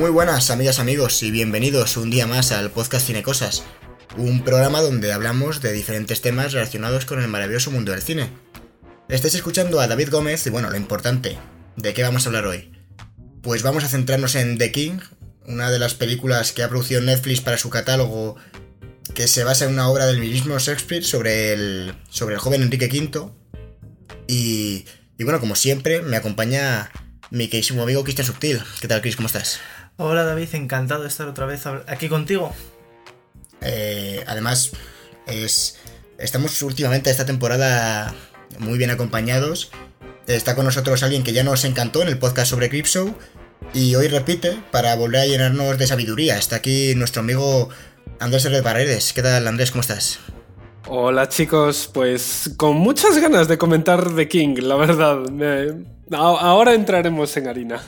Muy buenas amigas, amigos y bienvenidos un día más al podcast Cinecosas, un programa donde hablamos de diferentes temas relacionados con el maravilloso mundo del cine. Estáis escuchando a David Gómez y bueno, lo importante, ¿de qué vamos a hablar hoy? Pues vamos a centrarnos en The King, una de las películas que ha producido Netflix para su catálogo que se basa en una obra del mismo Shakespeare sobre el, sobre el joven Enrique V. Y, y bueno, como siempre, me acompaña mi queridísimo amigo Cristian Subtil. ¿Qué tal, Chris? ¿Cómo estás? Hola David, encantado de estar otra vez aquí contigo. Eh, además, es, estamos últimamente esta temporada muy bien acompañados. Está con nosotros alguien que ya nos encantó en el podcast sobre Cripshow y hoy repite para volver a llenarnos de sabiduría. Está aquí nuestro amigo Andrés R. Paredes. ¿Qué tal, Andrés? ¿Cómo estás? Hola chicos, pues con muchas ganas de comentar The King, la verdad. Ahora entraremos en harina.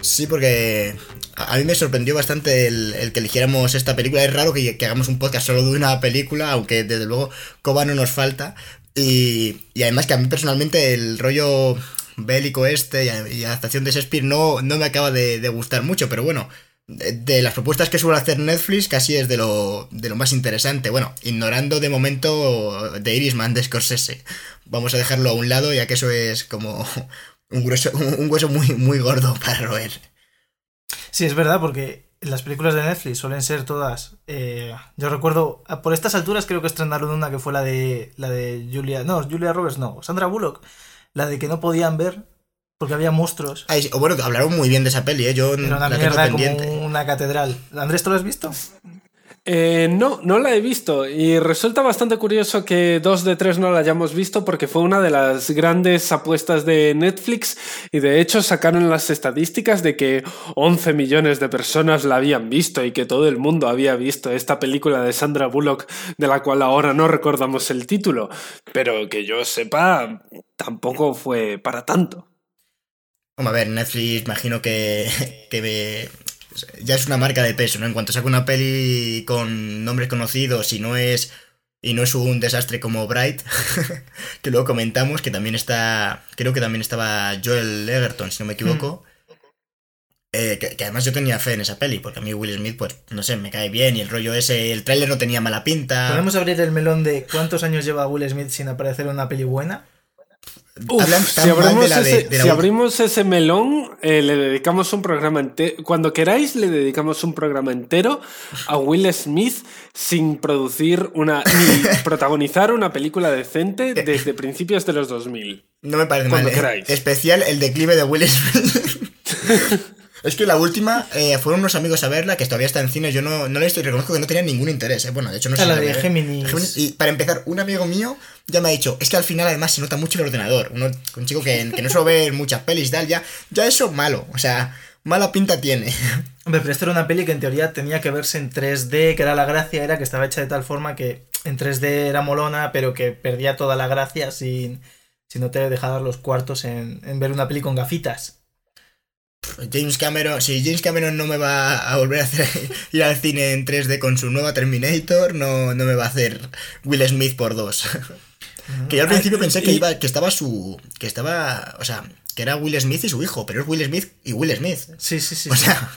Sí, porque a mí me sorprendió bastante el, que eligiéramos esta película. Es raro que, hagamos un podcast solo de una película, aunque desde luego Coba no nos falta. Y, además que a mí personalmente el rollo bélico este y, adaptación de Shakespeare no, no me acaba de, gustar mucho, pero bueno, de, las propuestas que suele hacer Netflix casi es de lo, de lo más interesante. Bueno, ignorando de momento de Irisman de Scorsese. Vamos a dejarlo a un lado ya que eso es como un, grueso, un hueso muy, muy gordo para roer. Sí, es verdad, porque las películas de Netflix suelen ser todas. Eh, yo recuerdo, por estas alturas creo que estrenaron una que fue la de la de Julia. No, Julia Roberts, no, Sandra Bullock. La de que no podían ver porque había monstruos. o bueno, hablaron muy bien de esa peli, ¿eh? Yo Era una mierda como una catedral. Andrés, ¿tú lo has visto? Eh, no, no la he visto. Y resulta bastante curioso que dos de tres no la hayamos visto porque fue una de las grandes apuestas de Netflix. Y de hecho sacaron las estadísticas de que 11 millones de personas la habían visto y que todo el mundo había visto esta película de Sandra Bullock de la cual ahora no recordamos el título, pero que yo sepa tampoco fue para tanto. Vamos a ver, Netflix imagino que, que ya es una marca de peso, ¿no? En cuanto saca una peli con nombres conocidos y no es y no es un desastre como Bright, que luego comentamos, que también está, creo que también estaba Joel Egerton, si no me equivoco. Mm. Eh, que, además yo tenía fe en esa peli, porque a mí Will Smith, pues, no sé, me cae bien y el rollo ese, el tráiler no tenía mala pinta. ¿Podemos abrir el melón de cuántos años lleva Will Smith sin aparecer en una peli buena? Si, abrimos ese, melón, eh, le dedicamos un programa entero. Cuando queráis, le dedicamos un programa entero a Will Smith sin producir una. ni protagonizar una película decente desde principios de los 2000. No me parece mal. Eh. Especial el declive de Will Smith. Es que la última eh, fueron unos amigos a verla, que todavía está en cine. Yo no, no la he visto y reconozco que no tenía ningún interés. Eh. Bueno, de hecho no sé. La de Géminis. Y para empezar, un amigo mío ya me ha dicho, es que al final además se nota mucho el ordenador. Uno, un chico que, que no suele ver muchas pelis y tal, ya, ya eso malo. O sea, mala pinta tiene. Hombre, pero esto era una peli que en teoría tenía que verse en 3D, que era la gracia, era que estaba hecha de tal forma que en 3D era molona, pero que perdía toda la gracia sin, si no te deja dar los cuartos en, en ver una peli con gafitas. James Cameron, si James Cameron no me va a volver a hacer ir al cine en 3D con su nueva Terminator, no, no me va a hacer Will Smith por dos. que yo al principio pensé que iba, que estaba su, que estaba, o sea, que era Will Smith y su hijo, pero es Will Smith y Will Smith. Sí, sí, sí. O sea,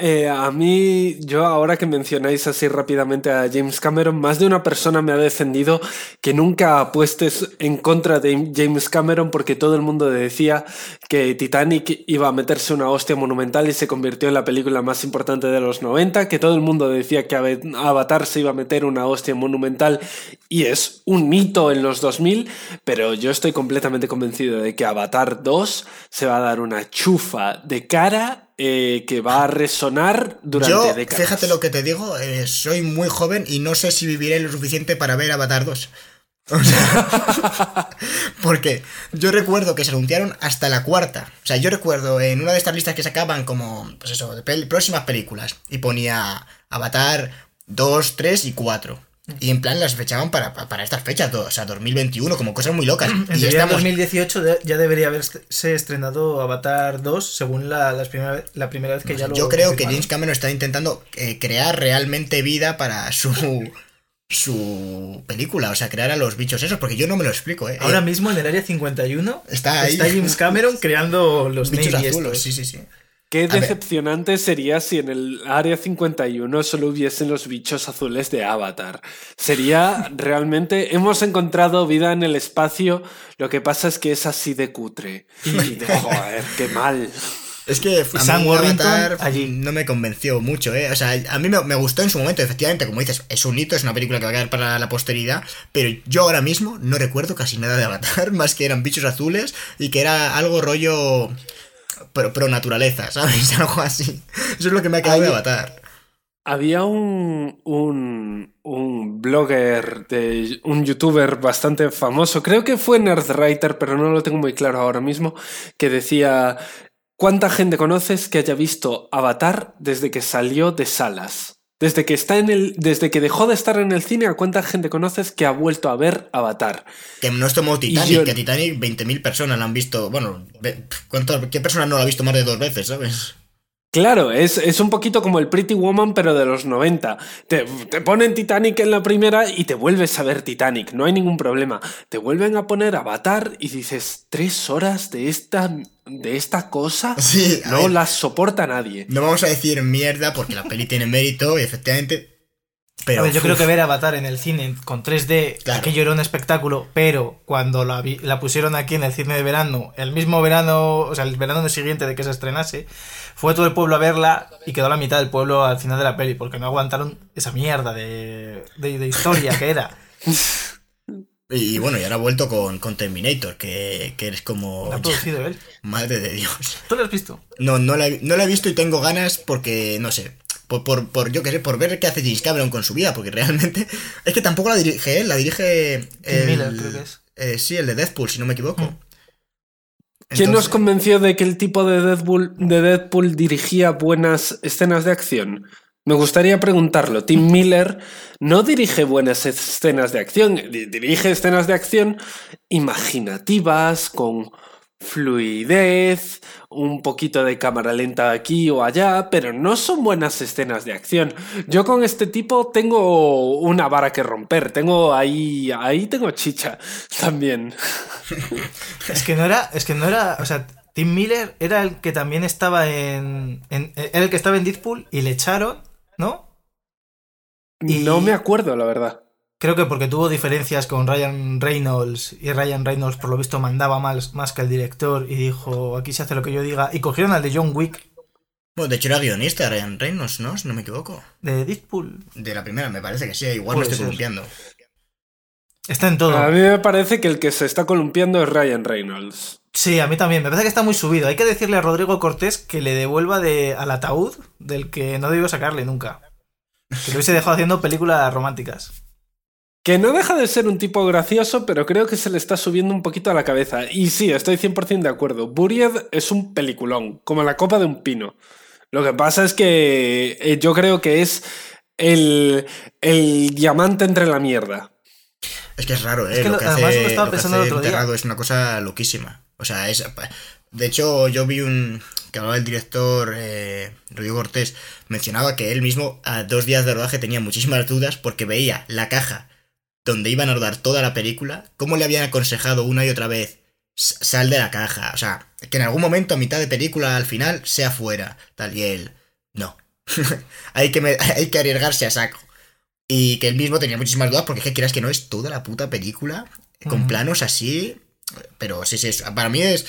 eh, a mí, yo ahora que mencionáis así rápidamente a James Cameron, más de una persona me ha defendido que nunca apuestes en contra de James Cameron porque todo el mundo decía que Titanic iba a meterse una hostia monumental y se convirtió en la película más importante de los 90, que todo el mundo decía que Avatar se iba a meter una hostia monumental y es un mito en los 2000, pero yo estoy completamente convencido de que Avatar 2 se va a dar una chufa de cara eh, que va a resonar durante Yo, décadas. Fíjate lo que te digo, eh, soy muy joven y no sé si viviré lo suficiente para ver Avatar 2. O sea, porque yo recuerdo que se anunciaron hasta la cuarta. O sea, yo recuerdo en una de estas listas que sacaban como, pues eso, de próximas películas. Y ponía Avatar 2, 3 y 4. Y en plan las fechaban para, para estas fechas, o sea, 2021, como cosas muy locas. En y estamos... 2018 ya debería haberse estrenado Avatar 2, según la, primera, la primera vez que ya lo. Yo creo que James Cameron está intentando eh, crear realmente vida para su. su película, o sea, crear a los bichos esos, porque yo no me lo explico, ¿eh? Ahora mismo en el área 51 está, ahí. está James Cameron creando los bichos azules, sí, sí, sí. Qué decepcionante sería si en el área 51 solo hubiesen los bichos azules de Avatar. Sería realmente. Hemos encontrado vida en el espacio, lo que pasa es que es así de cutre. Y de joder, qué mal. Es que a Sam mí Avatar allí. no me convenció mucho, ¿eh? O sea, a mí me, me gustó en su momento, efectivamente, como dices, es un hito, es una película que va a quedar para la posteridad, pero yo ahora mismo no recuerdo casi nada de Avatar, más que eran bichos azules y que era algo rollo pro, pro naturaleza, ¿sabes? Algo así. Eso es lo que me ha quedado de Avatar. Había un, un, un blogger, de, un youtuber bastante famoso, creo que fue Nerdwriter, pero no lo tengo muy claro ahora mismo, que decía, ¿cuánta gente conoces que haya visto Avatar desde que salió de salas? Desde que, está en el, desde que dejó de estar en el cine, ¿a cuánta gente conoces que ha vuelto a ver Avatar? Que no es como Titanic, yo- que Titanic 20.000 personas la han visto, bueno, ve- ¿cuántas- ¿qué persona no la ha visto más de dos veces, sabes? Claro, es, es un poquito como el Pretty Woman, pero de los 90. Te, te ponen Titanic en la primera y te vuelves a ver Titanic, no hay ningún problema. Te vuelven a poner Avatar y dices, ¿tres horas de esta, de esta cosa? Sí, no ver. las soporta nadie. No vamos a decir mierda porque la peli tiene mérito y efectivamente... Pero ver, yo creo que ver Avatar en el cine con 3D, Claro. aquello era un espectáculo, pero cuando la, vi- la pusieron aquí en el cine de verano, el mismo verano, o sea, el verano siguiente de que se estrenase, fue todo el pueblo a verla y quedó la mitad del pueblo al final de la peli, porque no aguantaron esa mierda de, de, de historia que era. Y bueno, y ahora ha vuelto con, con Terminator, que, que es como... La ha producido él. Madre de Dios. ¿Tú lo has visto? No, no la, no la he visto y tengo ganas porque, no sé, por, por, por, yo qué sé, por ver qué hace James Cameron con su vida, porque realmente... Es que tampoco la dirige él, la dirige... Tim el- Miller, creo que es. eh, sí, el de Deadpool, si no me equivoco. Mm. ¿Quién nos convenció de que el tipo de Deadpool, de Deadpool dirigía buenas escenas de acción? Me gustaría preguntarlo. Tim Miller no dirige buenas escenas de acción, di- dirige escenas de acción imaginativas, con fluidez, un poquito de cámara lenta aquí o allá, pero no son buenas escenas de acción. Yo con este tipo tengo una vara que romper, tengo ahí, ahí tengo chicha también. Es que no era, es que no era, o sea, Tim Miller era el que también estaba en, en- era el que estaba en Deadpool y le echaron, ¿no? Y- No me acuerdo, la verdad. Creo que porque tuvo diferencias con Ryan Reynolds y Ryan Reynolds por lo visto mandaba más, más que el director y dijo, aquí se hace lo que yo diga. Y cogieron al de John Wick Bueno, de hecho era guionista Ryan Reynolds, ¿no? Si no me equivoco. de Deadpool. De la primera, me parece que sí, igual Puede me estoy ser. columpiando. Está en todo. A mí me parece que el que se está columpiando es Ryan Reynolds. Sí, a mí también. Me parece que está muy subido. Hay que decirle a Rodrigo Cortés que le devuelva de, al ataúd del que no debió sacarle nunca. Que lo hubiese dejado haciendo películas románticas. Que no deja de ser un tipo gracioso, pero creo que se le está subiendo un poquito a la cabeza. Y sí, estoy 100% de acuerdo. Buried es un peliculón, como la copa de un pino. Lo que pasa es que eh, yo creo que es el, el diamante entre la mierda. Es que es raro, ¿eh? Es que lo lo- que además hace, lo estaba lo que pensando hace el otro día. Es una cosa loquísima. O sea, es... De hecho, yo vi un... que hablaba el director eh, Rodrigo Cortés, mencionaba que él mismo a dos días de rodaje tenía muchísimas dudas porque veía la caja donde iban a rodar toda la película, cómo le habían aconsejado una y otra vez, "S- sal de la caja, o sea, que en algún momento a mitad de película, al final, sea fuera, tal, y él, no, hay, que me- hay que arriesgarse a saco. Y que él mismo tenía muchísimas dudas porque es que quieras que no es toda la puta película con planos así, pero sí, sí, es- para mí es,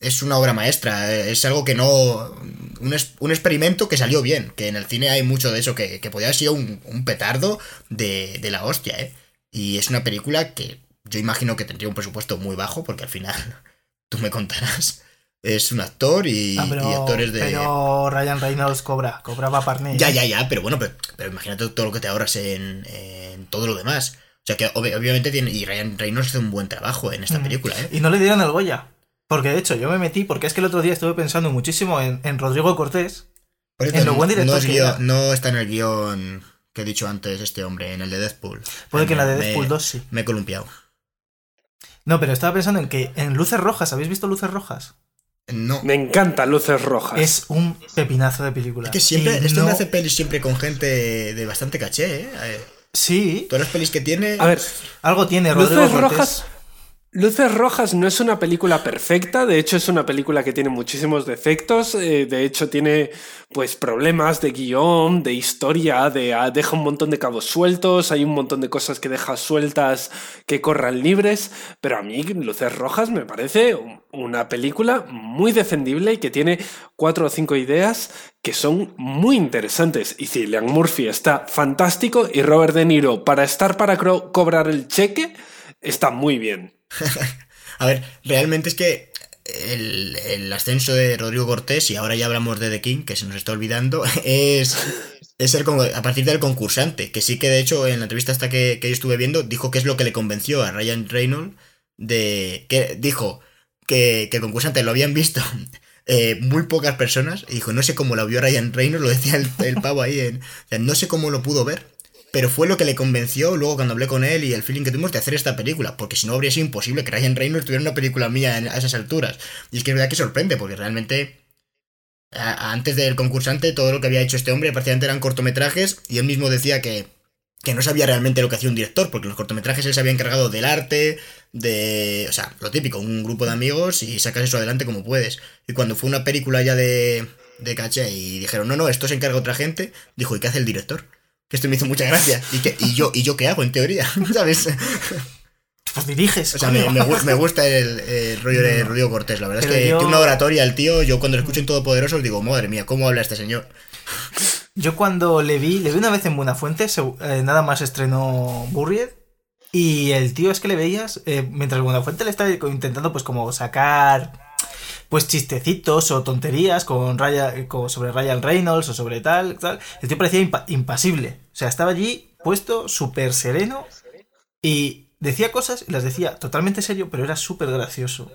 es una obra maestra, eh, es algo que no... Un, es- un experimento que salió bien, que en el cine hay mucho de eso, que, que podía haber sido un, un petardo de, de la hostia, ¿eh? Y es una película que yo imagino que tendría un presupuesto muy bajo, porque al final, tú me contarás, es un actor y, Ah, pero, y actores de... pero Ryan Reynolds cobra, cobraba Parney. Ya, ya, ya, pero bueno, pero, pero imagínate todo lo que te ahorras en, en todo lo demás. O sea que obvi- obviamente tiene... Y Ryan Reynolds hace un buen trabajo en esta Mm. película, ¿eh? Y no le dieron el Goya. Porque de hecho yo me metí, porque es que el otro día estuve pensando muchísimo en, en Rodrigo Cortés. Por En lo buen director no, es guión- no está en el guion que he dicho antes este hombre, en el de Deadpool. Puede que en la de Me- Deadpool 2 sí. Me he columpiado. No, pero estaba pensando en que en Luces Rojas, ¿habéis visto Luces Rojas? No. Me encantan luces rojas. Es un pepinazo de película. Es que siempre, Y este no- hombre hace pelis siempre con gente de bastante caché, ¿eh? Eh, Sí, Todas las pelis que tiene... A ver, algo tiene Rodrigo luces Cortés. rojas. Luces Rojas no es una película perfecta, de hecho es una película que tiene muchísimos defectos, eh, de hecho tiene pues problemas de guion, de historia, de, ah, deja un montón de cabos sueltos, hay un montón de cosas que deja sueltas que corran libres, pero a mí Luces Rojas me parece una película muy defendible y que tiene cuatro o cinco ideas que son muy interesantes. Y Cillian Murphy está fantástico y Robert De Niro para estar para cobrar el cheque está muy bien. a ver, realmente es que el, ascenso de Rodrigo Cortés, y ahora ya hablamos de The King, que se nos está olvidando, es, es el, a partir del concursante, que sí que de hecho en la entrevista hasta que, yo estuve viendo, dijo que es lo que le convenció a Ryan Reynolds de que dijo que, que el concursante lo habían visto eh, muy pocas personas, y dijo, no sé cómo lo vio Ryan Reynolds, lo decía el, el pavo ahí, en, no sé cómo lo pudo ver, pero fue lo que le convenció luego cuando hablé con él y el feeling que tuvimos de hacer esta película, porque si no habría sido imposible que Ryan Reynolds tuviera una película mía a esas alturas. Y es que es verdad que sorprende, porque realmente antes del concursante todo lo que había hecho este hombre prácticamente eran cortometrajes y él mismo decía que, que no sabía realmente lo que hacía un director, porque los cortometrajes él se había encargado del arte, de... O sea, lo típico, un grupo de amigos y sacas eso adelante como puedes. Y cuando fue una película ya de, de caché y dijeron, no, no, esto se encarga otra gente, dijo, ¿y qué hace el director? Que esto me hizo mucha gracia. ¿Y, que, y, yo, ¿Y yo qué hago en teoría? ¿Sabes? Pues diriges. O sea, me, me, gusta el, rollo de Rodrigo Cortés. La verdad es que tiene una oratoria el tío. Yo cuando lo escucho en Todopoderoso digo, madre mía, ¿cómo habla este señor? Yo cuando le vi, le vi una vez en Buenafuente, eh, nada más estrenó Burried. Y el tío es que le veías, eh, mientras Buenafuente le estaba intentando pues como sacar pues chistecitos o tonterías con Raya, sobre Ryan Reynolds o sobre tal, tal. El tío parecía impasible. O sea, estaba allí puesto súper sereno y decía cosas y las decía totalmente serio, pero era súper gracioso.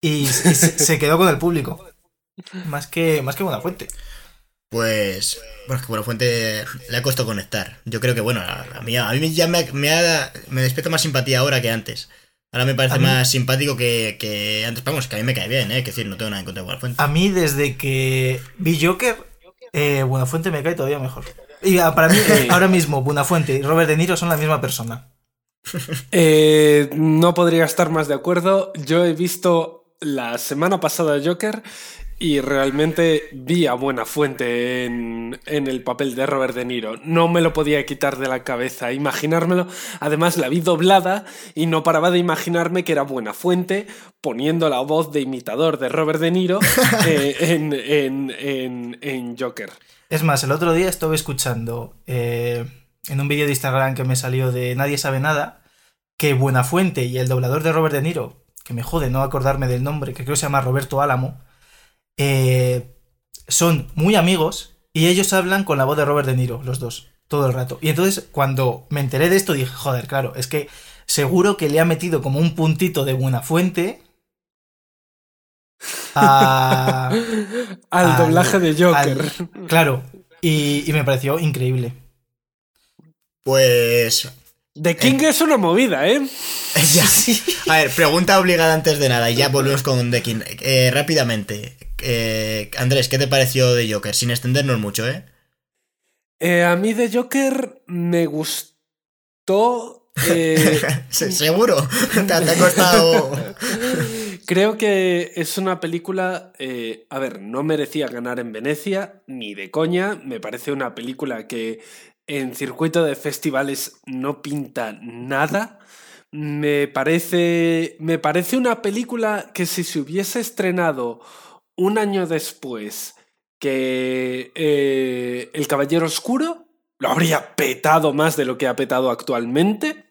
Y, se, quedó con el público. Más que, más que fuente Pues, bueno, que fuente le ha costado conectar. Yo creo que, bueno, a, mí, a mí ya me, me, me despierta más simpatía ahora que antes. Ahora me parece más simpático que, antes. Vamos, que a mí me cae bien, ¿eh? Que decir, no tengo nada en contra de Buenafuente. A mí, desde que vi Joker, eh, Buenafuente me cae todavía mejor. Y ah, para mí, ahora mismo, Buenafuente y Robert De Niro son la misma persona. Eh, no podría estar más de acuerdo. Yo he visto la semana pasada Joker y realmente vi a buena fuente en, el papel de Robert De Niro. No me lo podía quitar de la cabeza, imaginármelo. Además, la vi doblada y no paraba de imaginarme que era buena fuente poniendo la voz de imitador de Robert De Niro eh, en, Joker. Es más, el otro día estuve escuchando eh, en un vídeo de Instagram que me salió de Nadie sabe nada que Buenafuente y el doblador de Robert De Niro, que me jode no acordarme del nombre, que creo que se llama Roberto Álamo, eh, son muy amigos y ellos hablan con la voz de Robert De Niro, los dos, todo el rato. Y entonces cuando me enteré de esto dije, joder, claro, es que seguro que le ha metido como un puntito de buena fuente al, doblaje de Joker. claro, y, me pareció increíble. Pues The King es una movida, ¿eh? A ver, pregunta obligada antes de nada y ya volvemos con The King. Eh, rápidamente, eh, Andrés, ¿qué te pareció de Joker? Sin extendernos mucho, ¿eh? eh a mí de Joker me gustó. Eh, seguro, te, ha costado. Creo que es una película. a ver, no merecía ganar en Venecia, ni de coña. Me parece una película que en circuito de festivales no pinta nada. Me parece. Me parece una película que si se hubiese estrenado un año después que eh, El Caballero Oscuro lo habría petado más de lo que ha petado actualmente.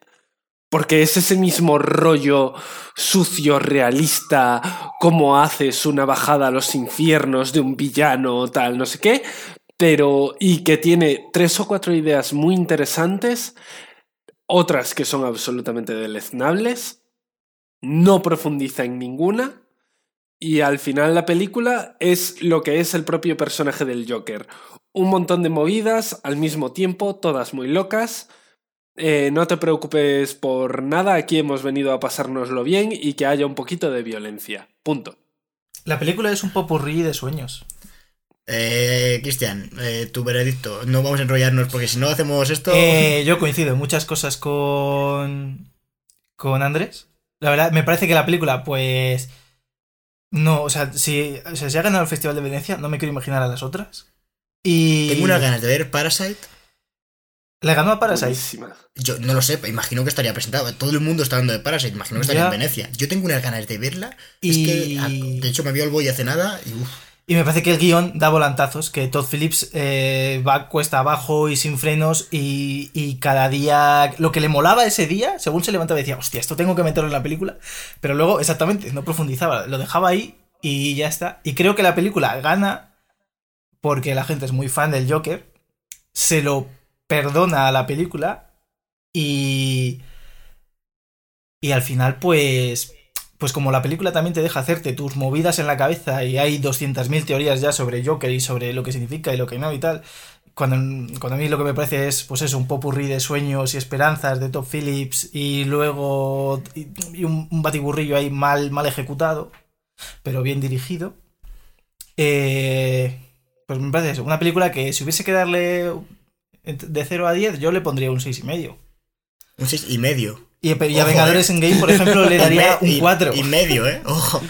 Porque es ese mismo rollo sucio, realista, como haces una bajada a los infiernos de un villano, tal, no sé qué, pero y que tiene tres o cuatro ideas muy interesantes, otras que son absolutamente deleznables, no profundiza en ninguna, y al final la película es lo que es el propio personaje del Joker. Un montón de movidas al mismo tiempo, todas muy locas. Eh, no te preocupes por nada, aquí hemos venido a pasárnoslo bien y que haya un poquito de violencia. Punto. La película es un popurrí de sueños. Eh, Cristian, eh, tu veredicto. No vamos a enrollarnos porque si no hacemos esto. Eh, yo coincido en muchas cosas con. con Andrés. La verdad, me parece que la película, pues. No, o sea, si, o sea, si ha ganado el Festival de Venecia, no me quiero imaginar a las otras. Y. Tengo unas ganas de ver Parasite. Le ganó a Parasite. Buenísima. Yo no lo sé, imagino que estaría presentado. Todo el mundo está hablando de Parasite, imagino que estaría Ya. en Venecia. Yo tengo unas ganas de verla. Y- Es que, ah, de hecho, me vio el boy hace nada y uf, Y me parece que el guion da volantazos, que Todd Phillips eh, va cuesta abajo y sin frenos y, y cada día... Lo que le molaba ese día, según se levantaba decía, hostia, esto tengo que meterlo en la película. Pero luego, exactamente, no profundizaba, lo dejaba ahí y ya está. Y creo que la película gana porque la gente es muy fan del Joker, se lo perdona a la película y... Y al final, pues pues como la película también te deja hacerte tus movidas en la cabeza y hay 200.000 teorías ya sobre Joker y sobre lo que significa y lo que no y tal, cuando, cuando a mí lo que me parece es, pues eso, un popurrí de sueños y esperanzas de Top Phillips y luego y, un, un batiburrillo ahí mal, mal ejecutado, pero bien dirigido, eh, pues me parece una película que si hubiese que darle de 0 a 10 yo le pondría un 6,5. un seis y a Vengadores eh. en Game, por ejemplo, le daría un y- 4. Y, medio, ¿eh? Ojo.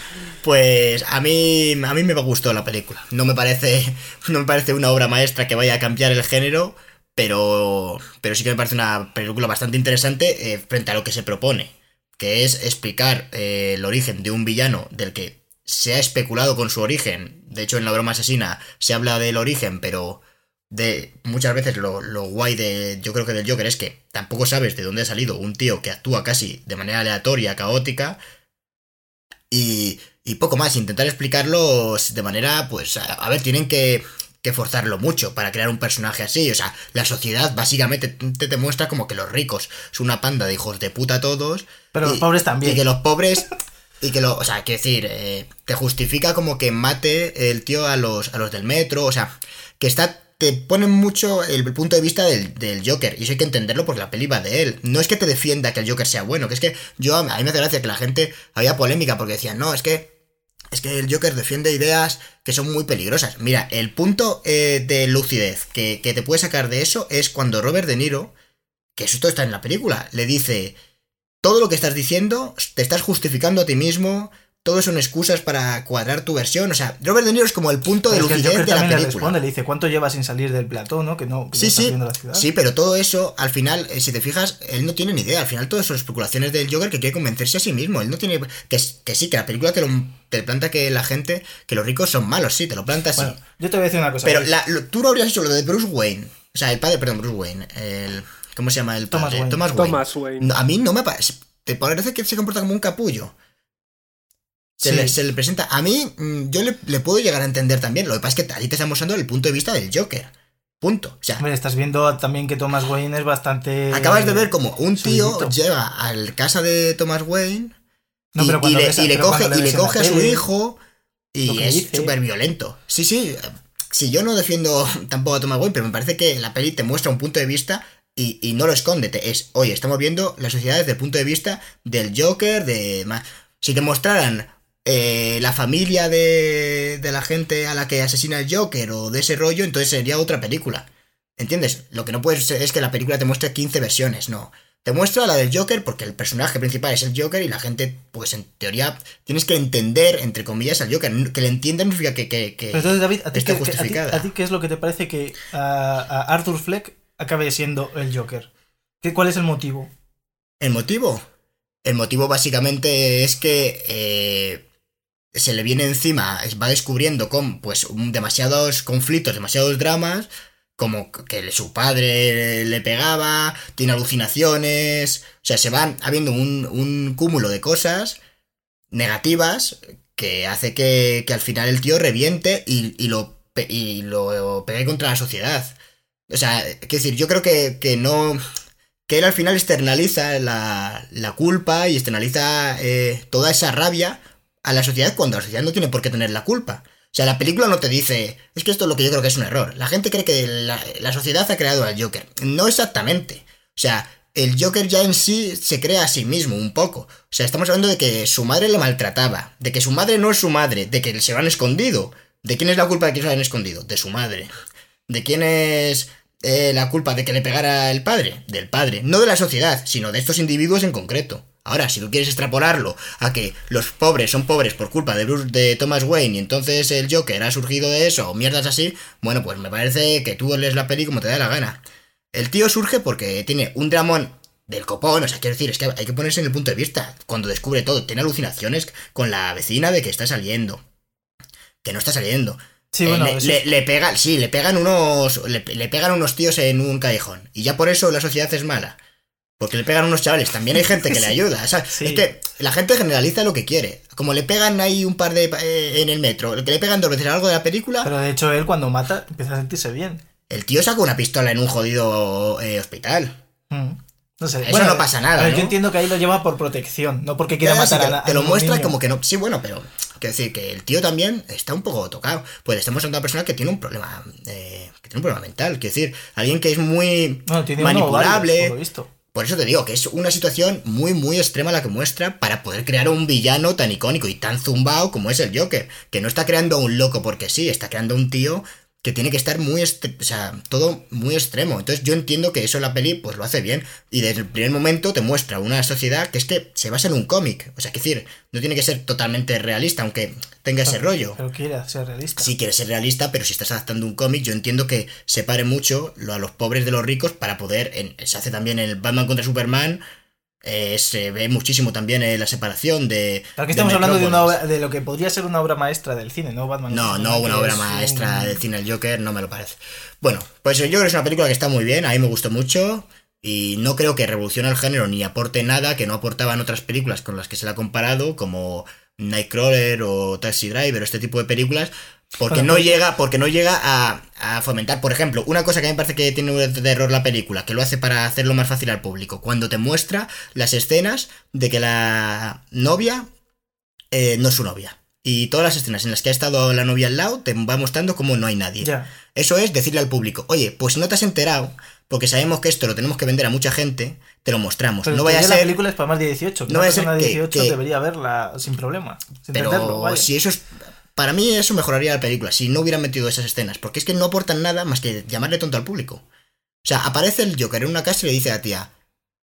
Pues a mí, a mí me gustó la película. No me parece, no me parece una obra maestra que vaya a cambiar el género, pero, pero sí que me parece una película bastante interesante eh, frente a lo que se propone, que es explicar eh, el origen de un villano del que se ha especulado con su origen. De hecho, en la broma asesina se habla del origen, pero de muchas veces lo, lo guay de yo creo que del Joker es que tampoco sabes de dónde ha salido un tío que actúa casi de manera aleatoria, caótica y, y poco más, intentar explicarlo de manera, pues, a, a ver, tienen que, que forzarlo mucho para crear un personaje así, o sea, la sociedad básicamente te, te muestra como que los ricos son una panda de hijos de puta todos Pero los pobres también. y que los pobres y que lo, o sea, quiero decir, eh, te justifica como que mate el tío a los, a los del metro, o sea, que está, te ponen mucho el punto de vista del, Joker, y eso hay que entenderlo porque la peli de él. No es que te defienda que el Joker sea bueno, que es que yo, a mí me hace gracia que la gente, había polémica porque decían, no, es que, es que el Joker defiende ideas que son muy peligrosas. Mira, el punto eh, de lucidez que, que te puede sacar de eso es cuando Robert De Niro, que eso todo está en la película, le dice, todo lo que estás diciendo te estás justificando a ti mismo, todo son excusas para cuadrar tu versión. O sea, Robert De Niro es como el punto de Pero lucidez Joker de la le película. responde, le dice, ¿cuánto lleva sin salir del plató, no? Que no, que no Sí, estás sí, viendo la ciudad. sí, pero todo eso, al final, eh, si te fijas, él no tiene ni idea. Al final, todo son especulaciones del Joker que quiere convencerse a sí mismo. Él no tiene. Que, es- que sí, que la película te, lo, te planta que la gente, que los ricos son malos, sí, te lo planta así. Bueno, yo te voy a decir una cosa. pero la- lo- tú no habrías hecho lo de Bruce Wayne. O sea, el padre, perdón, Bruce Wayne. El, ¿Cómo se llama el Thomas padre? Wayne. Thomas Wayne. Thomas Wayne. No, a mí no me parece. Te parece que se comporta como un capullo. Se, Sí. le, se le presenta. A mí, mm, yo le, le puedo llegar a entender también. Lo que pasa es que ahí te estamos mostrando el punto de vista del Joker. Punto. O sea, Hombre, estás viendo también que Thomas Wayne es bastante... acabas de ver como un tío subidito. llega a la casa de Thomas Wayne No, y, pero y cuando le, ves a- y le pero coge, y le coge a su tele, hijo y es súper violento. Sí, sí. Si yo no defiendo tampoco a Thomas Wayne, pero me parece que la peli te muestra un punto de vista y, y no lo esconde. Te- es, oye, estamos viendo la sociedad desde el punto de vista del Joker, de... Si te mostraran eh, la familia de, de la gente a la que asesina el Joker o de ese rollo, entonces sería otra película. ¿Entiendes? Lo que no puedes ser es que la película te muestre 15 versiones, no. Te muestra la del Joker porque el personaje principal es el Joker y la gente, pues en teoría, tienes que entender, entre comillas, al Joker. Que le entiendan no significa que... que, que- Pero entonces, David, ¿a ti, esté qué, qué- a ti- justificada. a ti qué es lo que te parece que a, a Arthur Fleck acabe siendo el Joker? ¿Qué, ¿Cuál es el motivo? ¿El motivo? El motivo básicamente es que eh, se le viene encima, va descubriendo con pues demasiados conflictos, demasiados dramas, como que su padre le pegaba, tiene alucinaciones, o sea, se van habiendo un, un cúmulo de cosas negativas que hace que, que al final el tío reviente y, y lo, y lo pegue contra la sociedad. O sea, quiero decir, yo creo que, que no que él al final externaliza la, la culpa y externaliza eh, toda esa rabia a la sociedad cuando la sociedad no tiene por qué tener la culpa. O sea, la película no te dice, es que esto es lo que yo creo que es un error. La gente cree que la, la sociedad ha creado al Joker. No exactamente. O sea, el Joker ya en sí se crea a sí mismo un poco. O sea, estamos hablando de que su madre le maltrataba, de que su madre no es su madre, de que se lo escondido. ¿De quién es la culpa de que se lo escondido? De su madre. ¿De quién es eh, la culpa de que le pegara el padre? Del padre. No de la sociedad, sino de estos individuos en concreto. Ahora, si tú quieres extrapolarlo a que los pobres son pobres por culpa de, Bruce, de Thomas Wayne y entonces el Joker ha surgido de eso o mierdas así, bueno, pues me parece que tú lees la peli como te da la gana. El tío surge porque tiene un dramón del copón, o sea, quiero decir, es que hay que ponerse en el punto de vista. Cuando descubre todo, tiene alucinaciones con la vecina de que está saliendo. Que no está saliendo. Sí, Eh, bueno, le, es- le pegan, sí, le pegan unos. Le, le pegan unos tíos en un callejón. Y ya por eso la sociedad es mala. Porque le pegan unos chavales. También hay gente que le ayuda. o sea, Sí. Es que la gente generaliza lo que quiere. Como le pegan ahí un par de. eh, en el metro. Que le pegan dos veces algo de la película. Pero de hecho él cuando mata empieza a sentirse bien. El tío saca una pistola en un jodido eh, hospital. Mm. No sé. Eso no pasa nada, a ver, ¿no? Yo entiendo que ahí lo lleva por protección, no porque quiera matar a, la- te a lo muestra como que no. Sí, bueno, pero. Quiero decir que el tío también está un poco tocado. Pues estamos ante una persona que tiene un problema. eh, que tiene un problema mental. Quiero decir, alguien que es muy Bueno, tiene o varios, manipulable. por lo visto. Por eso te digo que es una situación muy, muy extrema la que muestra para poder crear un villano tan icónico y tan zumbao como es el Joker. Que no está creando a un loco porque sí, está creando a un tío que tiene que estar muy, o sea, todo muy extremo. Entonces yo entiendo que eso la peli pues lo hace bien. Y desde el primer momento te muestra una sociedad que es que se basa en un cómic. O sea, que decir, no tiene que ser totalmente realista, aunque tenga ese rollo. Pero quiere ser realista. Si quieres ser realista, pero si estás adaptando un cómic, yo entiendo que separe mucho lo- a los pobres de los ricos para poder. en- se hace también en el Batman contra Superman. Eh, se ve muchísimo también eh, la separación de. Pero aquí de estamos hablando de una obra, de lo que podría ser una obra maestra del cine, ¿no? Batman. No, Superman, no una que obra es maestra un- del cine el Joker, no me lo parece. Bueno, pues el Joker es una película que está muy bien, a mí me gustó mucho. Y no creo que revolucione el género ni aporte nada que no aportaban otras películas con las que se le ha comparado, como Nightcrawler o Taxi Driver, o este tipo de películas, porque no llega, porque no llega a, a fomentar, por ejemplo, una cosa que a mí me parece que tiene de error la película, que lo hace para hacerlo más fácil al público, cuando te muestra las escenas de que la novia eh, no es su novia. Y todas las escenas en las que ha estado la novia al lado te va mostrando cómo no hay nadie. Eso es decirle al público, oye, pues si no te has enterado, porque sabemos que esto lo tenemos que vender a mucha gente, te lo mostramos. Pero no vaya a teoría la ser... película es para más de 18. Que no una vaya a ser persona de que- 18 que- debería verla sin problema. Sin Pero entenderlo, vaya. si eso es... Para mí eso mejoraría la película, si no hubieran metido esas escenas, porque es que no aportan nada más que llamarle tonto al público. O sea, aparece el Joker en una casa y le dice a la tía,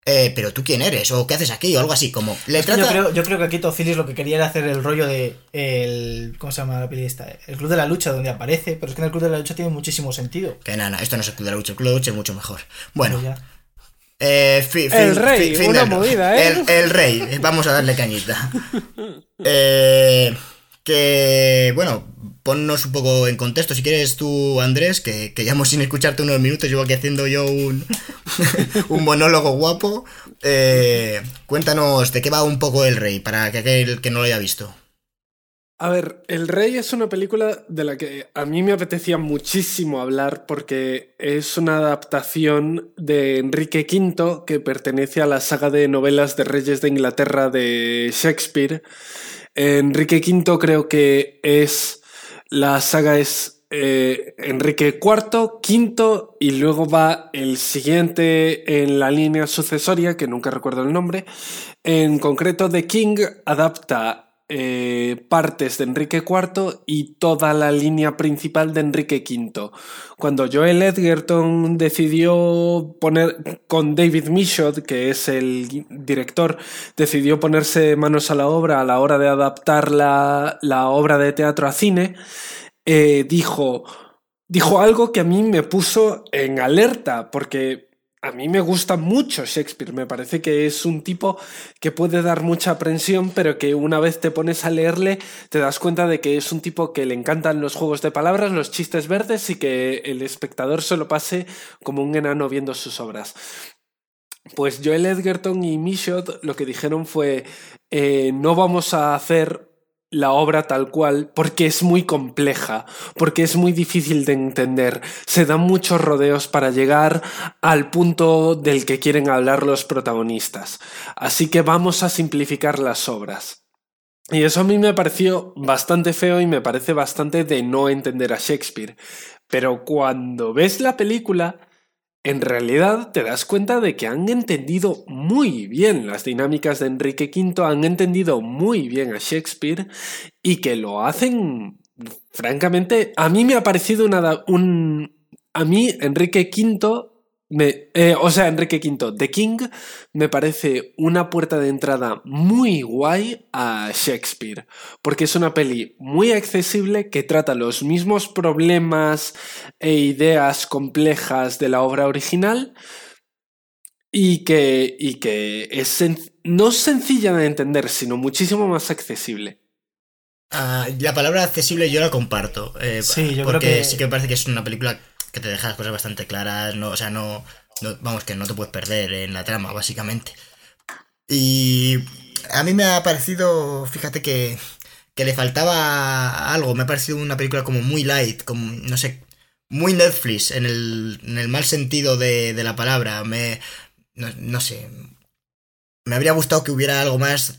eh, pero tú quién eres, o qué haces aquí, o algo así, como... Le trata... yo, creo, yo creo que aquí Tocilis lo que quería era hacer el rollo de el ¿cómo se llama la peli esta? El Club de la Lucha donde aparece, pero es que en el Club de la Lucha tiene muchísimo sentido. Que nada, esto no es el Club de la Lucha, el Club de la Lucha es mucho mejor. Bueno, ya. Eh, fi- El rey, fi- fin una del- movida, ¿eh? El, el rey, vamos a darle cañita. Eh, que, bueno, ponnos un poco en contexto, si quieres tú, Andrés, que, que llevamos sin escucharte unos minutos, llevo aquí haciendo yo un, un monólogo guapo. Eh, cuéntanos de qué va un poco el rey, para que aquel que no lo haya visto. A ver, El Rey es una película de la que a mí me apetecía muchísimo hablar porque es una adaptación de Enrique V que pertenece a la saga de novelas de Reyes de Inglaterra de Shakespeare. Enrique V creo que es la saga es eh, Enrique IV, V y luego va el siguiente en la línea sucesoria que nunca recuerdo el nombre. En concreto, The King adapta eh, partes de Enrique IV y toda la línea principal de Enrique V. Cuando Joel Edgerton decidió poner con David Michaud, que es el director, decidió ponerse manos a la obra a la hora de adaptar la, la obra de teatro a cine, eh, dijo, dijo algo que a mí me puso en alerta, porque a mí me gusta mucho Shakespeare, me parece que es un tipo que puede dar mucha aprensión, pero que una vez te pones a leerle te das cuenta de que es un tipo que le encantan los juegos de palabras, los chistes verdes y que el espectador se lo pase como un enano viendo sus obras. Pues Joel Edgerton y Michaud lo que dijeron fue eh, no vamos a hacer la obra tal cual porque es muy compleja, porque es muy difícil de entender, se dan muchos rodeos para llegar al punto del que quieren hablar los protagonistas. Así que vamos a simplificar las obras. Y eso a mí me pareció bastante feo y me parece bastante de no entender a Shakespeare. Pero cuando ves la película, en realidad te das cuenta de que han entendido muy bien las dinámicas de Enrique V, han entendido muy bien a Shakespeare y que lo hacen, francamente, a mí me ha parecido una, un... A mí, Enrique V Me, eh, o sea, Enrique V, The King me parece una puerta de entrada muy guay a Shakespeare, porque es una peli muy accesible que trata los mismos problemas e ideas complejas de la obra original y que, y que es no sencilla de entender, sino muchísimo más accesible. Ah, la palabra accesible yo la comparto. Eh, Sí, yo porque creo que- sí que me parece que es una película que te deja cosas bastante claras. No, o sea, no, no- Vamos, que no te puedes perder en la trama, básicamente. Y. A mí me ha parecido. Fíjate que. Que le faltaba algo. Me ha parecido una película como muy light. Como. No sé. Muy Netflix. En el, en el mal sentido de, de la palabra. Me. No, no sé. Me habría gustado que hubiera algo más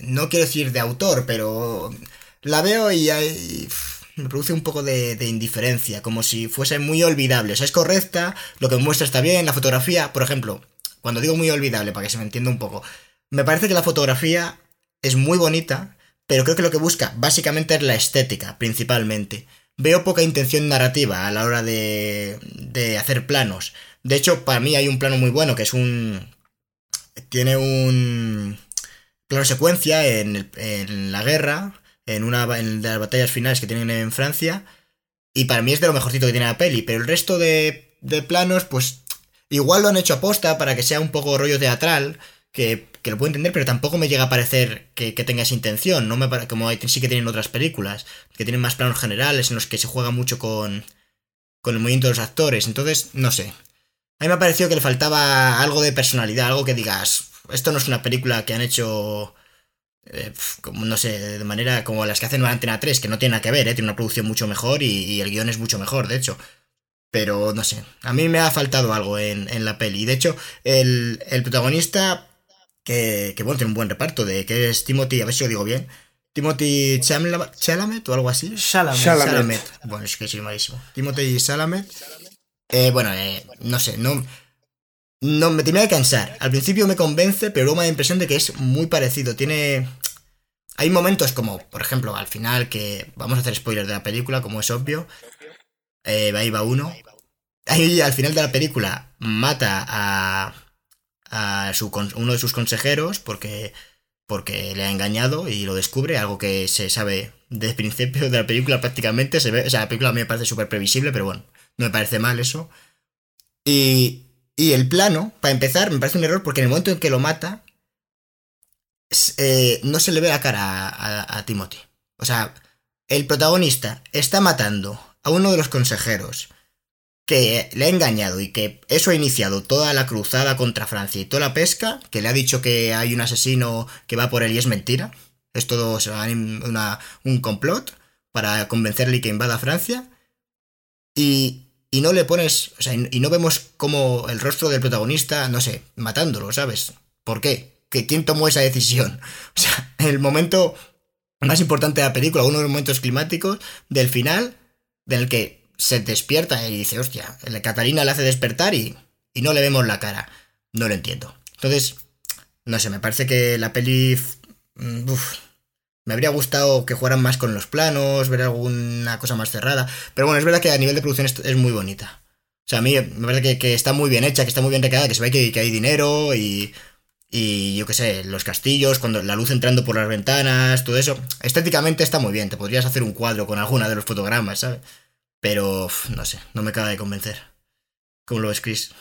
no quiero decir de autor, pero la veo y, hay- me produce un poco de, indiferencia, como si fuese muy olvidable. O sea, es correcta, lo que muestra está bien, la fotografía, por ejemplo, cuando digo muy olvidable, para que se me entienda un poco, me parece que la fotografía es muy bonita, pero creo que lo que busca básicamente es la estética, principalmente. Veo poca intención narrativa a la hora de, de hacer planos. De hecho, para mí hay un plano muy bueno, que es un... Tiene un plano secuencia en, en la guerra, en una de las batallas finales que tienen en Francia, y para mí es de lo mejorcito que tiene la peli, pero el resto de, de planos, pues igual lo han hecho aposta para que sea un poco rollo teatral, que, que lo puedo entender, pero tampoco me llega a parecer que, que tenga esa intención, no me como sí que tienen otras películas, que tienen más planos generales en los que se juega mucho con, con el movimiento de los actores, entonces, no sé. A mí me ha parecido que le faltaba algo de personalidad, algo que digas, esto no es una película que han hecho, eh, como no sé, de manera como las que hacen en Antena 3, que no tiene nada que ver, ¿eh? tiene una producción mucho mejor y, y el guion es mucho mejor, de hecho. Pero no sé, a mí me ha faltado algo en, en la peli. De hecho, el, el protagonista, que, que bueno, tiene un buen reparto, de que es Timothy, a ver si lo digo bien, Timothy Chalamet o algo así. Chalamet. Chalamet. Bueno, es que soy malísimo. Timothy Chalamet. Eh, bueno, eh, no sé, no, no me tenía que cansar. Al principio me convence, pero luego me da la impresión de que es muy parecido. Tiene. Hay momentos como, por ejemplo, al final, que vamos a hacer spoilers de la película, como es obvio. Eh, ahí va uno. Ahí al final de la película mata a, a su, uno de sus consejeros porque, porque le ha engañado y lo descubre, algo que se sabe desde el principio de la película prácticamente. Se ve, o sea, la película a mí me parece súper previsible, pero bueno, no me parece mal eso. Y, y el plano, para empezar, me parece un error porque en el momento en que lo mata, eh, no se le ve la cara a, a- Timothy. O sea, el protagonista está matando a uno de los consejeros que le ha engañado y que eso ha iniciado toda la cruzada contra Francia y toda la pesca, que le ha dicho que hay un asesino que va por él y es mentira. Es todo una- un complot para convencerle que invada Francia. Y, y no le pones, o sea, y no vemos como el rostro del protagonista, no sé, matándolo, ¿sabes? ¿Por qué? ¿Que ¿Quién tomó esa decisión? O sea, el momento más importante de la película, uno de los momentos climáticos del final, en el que se despierta y dice, hostia, Catalina le hace despertar y, y no le vemos la cara. No lo entiendo. Entonces, no sé, me parece que la peli... mm, me habría gustado que jugaran más con los planos, ver alguna cosa más cerrada. Pero bueno, es verdad que a nivel de producción es, muy bonita. O sea, a mí me parece que, está muy bien hecha, que está muy bien recreada, que se ve que, hay dinero y, y yo qué sé, los castillos, cuando la luz entrando por las ventanas, todo eso. Estéticamente está muy bien, te podrías hacer un cuadro con alguna de los fotogramas, ¿sabes? Pero no sé, no me acaba de convencer. ¿Cómo lo ves, Chris?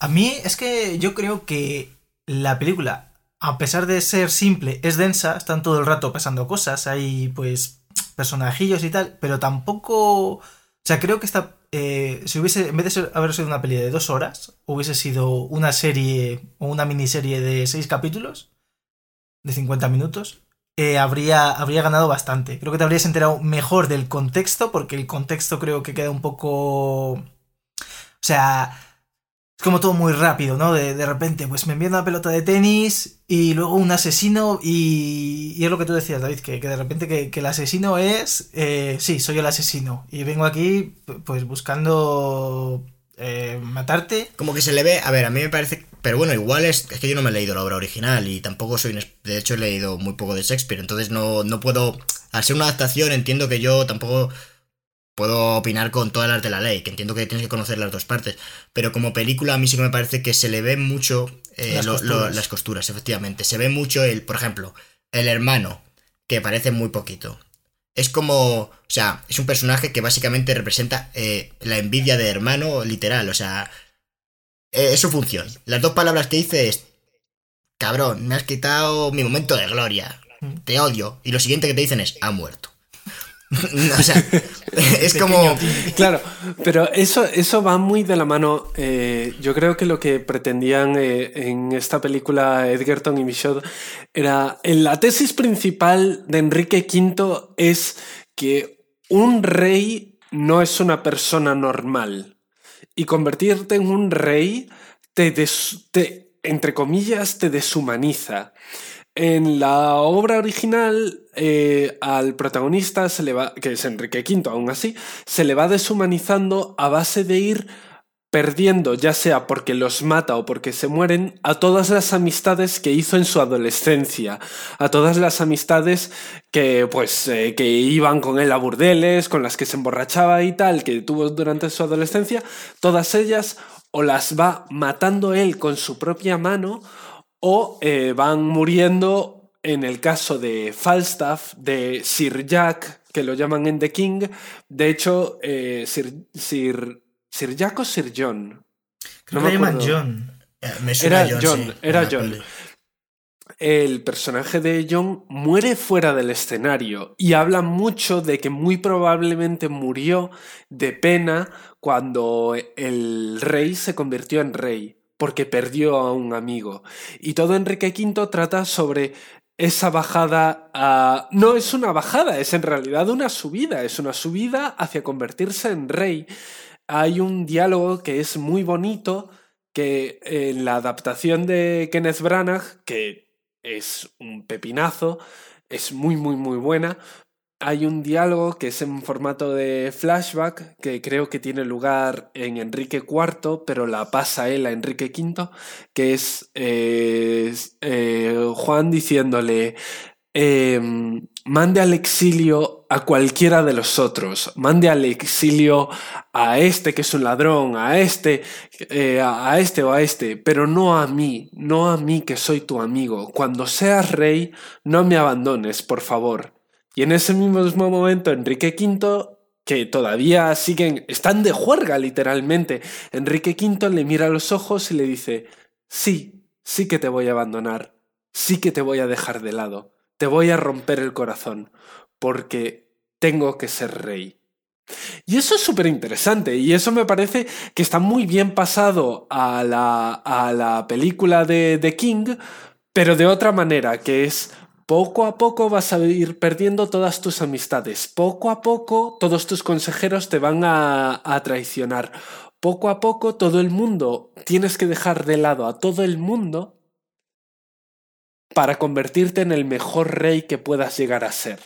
A mí es que yo creo que la película, a pesar de ser simple, es densa, están todo el rato pasando cosas, hay pues personajillos y tal, pero tampoco... O sea, creo que esta... eh, si hubiese, en vez de haber sido una peli de dos horas, hubiese sido una serie o una miniserie de seis capítulos, de 50 minutos, eh, habría, habría ganado bastante. Creo que te habrías enterado mejor del contexto, porque el contexto creo que queda un poco... O sea, es como todo muy rápido, ¿no? De, repente, pues me envían una pelota de tenis y luego un asesino y, y es lo que tú decías, David, que, de repente que, el asesino es, eh, sí, soy el asesino y vengo aquí pues buscando eh, matarte. Como que se le ve, a ver, a mí me parece, pero bueno, igual es, es que yo no me he leído la obra original y tampoco soy, de hecho he leído muy poco de Shakespeare, entonces no, no puedo, al ser una adaptación entiendo que yo tampoco puedo opinar con todas las de la ley, que entiendo que tienes que conocer las dos partes, pero como película a mí sí que me parece que se le ve mucho eh, Las lo- lo- costuras. las costuras, efectivamente. Se ve mucho el, por ejemplo, el hermano, que parece muy poquito. Es como, o sea, es un personaje que básicamente representa eh, la envidia de hermano literal, o sea, eh, es su función. Las dos palabras que dice es, cabrón, me has quitado mi momento de gloria, te odio. Y lo siguiente que te dicen es, ha muerto. o sea, es como... Claro, pero eso, eso va muy de la mano. eh, yo creo que lo que pretendían eh, en esta película Edgerton y Michaud era. en la tesis principal de Enrique V es que un rey no es una persona normal. Y convertirte en un rey te, des- te, entre comillas, te deshumaniza. En la obra original, eh, al protagonista, se le va, que es Enrique V aún así, se le va deshumanizando a base de ir perdiendo, ya sea porque los mata o porque se mueren, a todas las amistades que hizo en su adolescencia, a todas las amistades que pues eh, que iban con él a burdeles, con las que se emborrachaba y tal, que tuvo durante su adolescencia, todas ellas o las va matando él con su propia mano o eh, van muriendo en el caso de Falstaff, de Sir Jack, que lo llaman en The King. De hecho, eh, Sir, Sir, Sir Jack o Sir John. Creo No que me llaman. John. Eh, me Era John, sí, era John. peli. El personaje de John muere fuera del escenario y habla mucho de que muy probablemente murió de pena cuando el rey se convirtió en rey, porque perdió a un amigo. Y todo Enrique V trata sobre esa bajada a... No es una bajada, es en realidad una subida, es una subida hacia convertirse en rey. Hay un diálogo que es muy bonito, que en la adaptación de Kenneth Branagh, que es un pepinazo, es muy, muy, muy buena. Hay un diálogo que es en formato de flashback, que creo que tiene lugar en Enrique IV, pero la pasa él a Enrique V, que es eh, eh, Juan diciéndole, eh, mande al exilio a cualquiera de los otros, mande al exilio a este que es un ladrón, a este, eh, a este o a este, pero no a mí, no a mí que soy tu amigo. Cuando seas rey, no me abandones, por favor. Y en ese mismo momento, Enrique V, que todavía siguen, están de juerga literalmente, Enrique V le mira a los ojos y le dice, sí, sí que te voy a abandonar, sí que te voy a dejar de lado, te voy a romper el corazón, porque tengo que ser rey. Y eso es súper interesante y eso me parece que está muy bien pasado a la, a la película de The King, pero de otra manera, que es poco a poco vas a ir perdiendo todas tus amistades, poco a poco todos tus consejeros te van a, traicionar, poco a poco todo el mundo, tienes que dejar de lado a todo el mundo para convertirte en el mejor rey que puedas llegar a ser.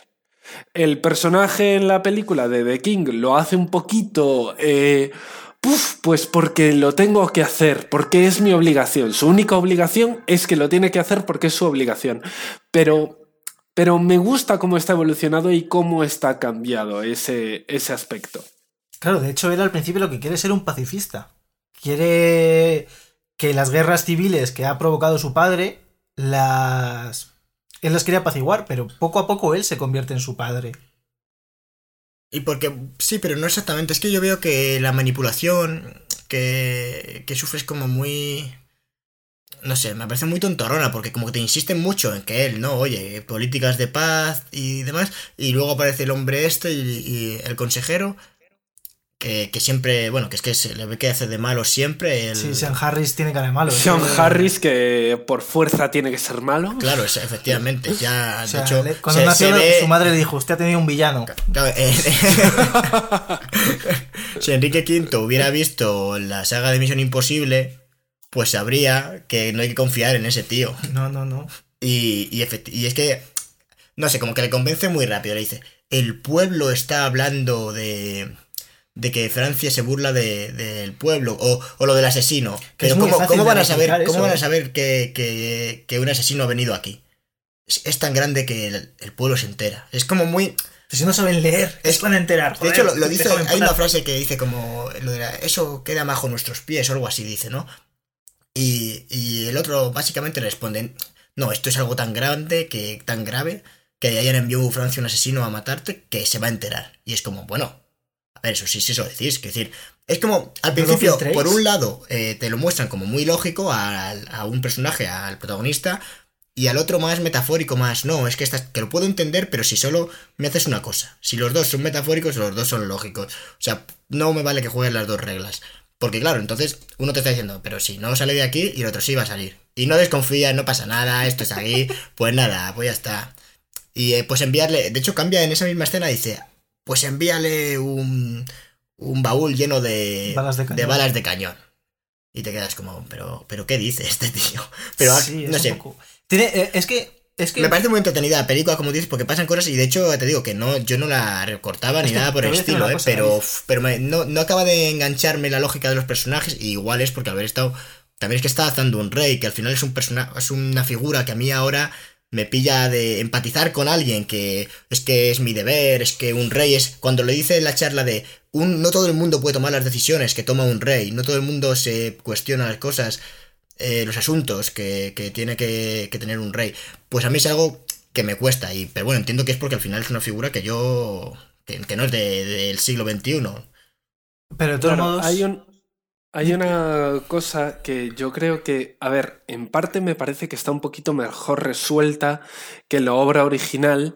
El personaje en la película de The King lo hace un poquito... eh, puf, pues porque lo tengo que hacer, porque es mi obligación. Su única obligación es que lo tiene que hacer porque es su obligación. Pero, pero me gusta cómo está evolucionado y cómo está cambiado ese, ese aspecto. Claro, de hecho él al principio lo que quiere es ser un pacifista. Quiere que las guerras civiles que ha provocado su padre las... Él las quería apaciguar, pero poco a poco él se convierte en su padre. Y porque, sí, pero no exactamente. Es que yo veo que la manipulación que, que sufre es como muy... No sé, me parece muy tontorrona porque como que te insisten mucho en que él, ¿no? Oye, políticas de paz y demás. Y luego aparece el hombre este y el consejero. Que, que siempre, bueno, que es que se le ve que hace de malo siempre. El... Sí, Sean Harris tiene cara de malo. Sean Eh, Harris, que por fuerza tiene que ser malo. Claro, es- efectivamente. Ya, o sea, de hecho, le- cuando se- nació se ve- su madre le dijo, usted ha tenido un villano. Claro, eh, si Enrique V hubiera visto la saga de Misión Imposible, pues sabría que no hay que confiar en ese tío. No, no, no. Y, y, y es que, no sé, como que le convence muy rápido. Le dice, el pueblo está hablando de, de que Francia se burla de- del pueblo o, o lo del asesino. Que Pero ¿cómo, cómo de van a saber, cómo van a eh? saber que, que- que un asesino ha venido aquí? Es, es tan grande que el, el pueblo se entera. Es como muy... Si no saben leer, es van a enterar. de hecho, lo, dice, hay una frase que dice como, lo de eso queda bajo nuestros pies o algo así, dice, ¿no? Y, y el otro básicamente responde, no, esto es algo tan grande, que tan grave, que ayer envió Francia un asesino a matarte, que se va a enterar. Y es como, bueno, ver, eso sí, sí, eso decís, que decir, es como, al principio, por un lado, eh, te lo muestran como muy lógico a, a, un personaje, al protagonista, y al otro más metafórico, más, no, es que, estás, que lo puedo entender, pero si solo me haces una cosa. Si los dos son metafóricos, los dos son lógicos. O sea, no me vale que jueguen las dos reglas. Porque claro, entonces uno te está diciendo, pero si no sale de aquí y el otro sí va a salir. Y no desconfía, no pasa nada, esto es aquí, pues nada, pues ya está. Y eh, pues enviarle, de hecho cambia en esa misma escena, dice, pues envíale un, un baúl lleno de balas de, de balas de cañón. Y te quedas como, pero, pero ¿qué dice este tío? Pero sí, no sé. Tiene, eh, es que es que... Me parece muy entretenida la película, como dices, porque pasan cosas y de hecho te digo que no, yo no la recortaba ni nada por el estilo, ¿eh? pero, pero no, no, acaba de engancharme la lógica de los personajes y igual es porque haber estado... También es que está haciendo un rey, que al final es un personaje, es una figura que a mí ahora me pilla de empatizar con alguien que es que es mi deber, es que un rey es cuando le dice en la charla de un no todo el mundo puede tomar las decisiones que toma un rey, no todo el mundo se cuestiona las cosas, eh, los asuntos que, que tiene que, que, tener un rey. Pues a mí es algo que me cuesta y pero bueno, entiendo que es porque al final es una figura que yo que, no es del de, siglo XXI. Pero de todos modos hay un hay una cosa que yo creo que, a ver, en parte me parece que está un poquito mejor resuelta que la obra original,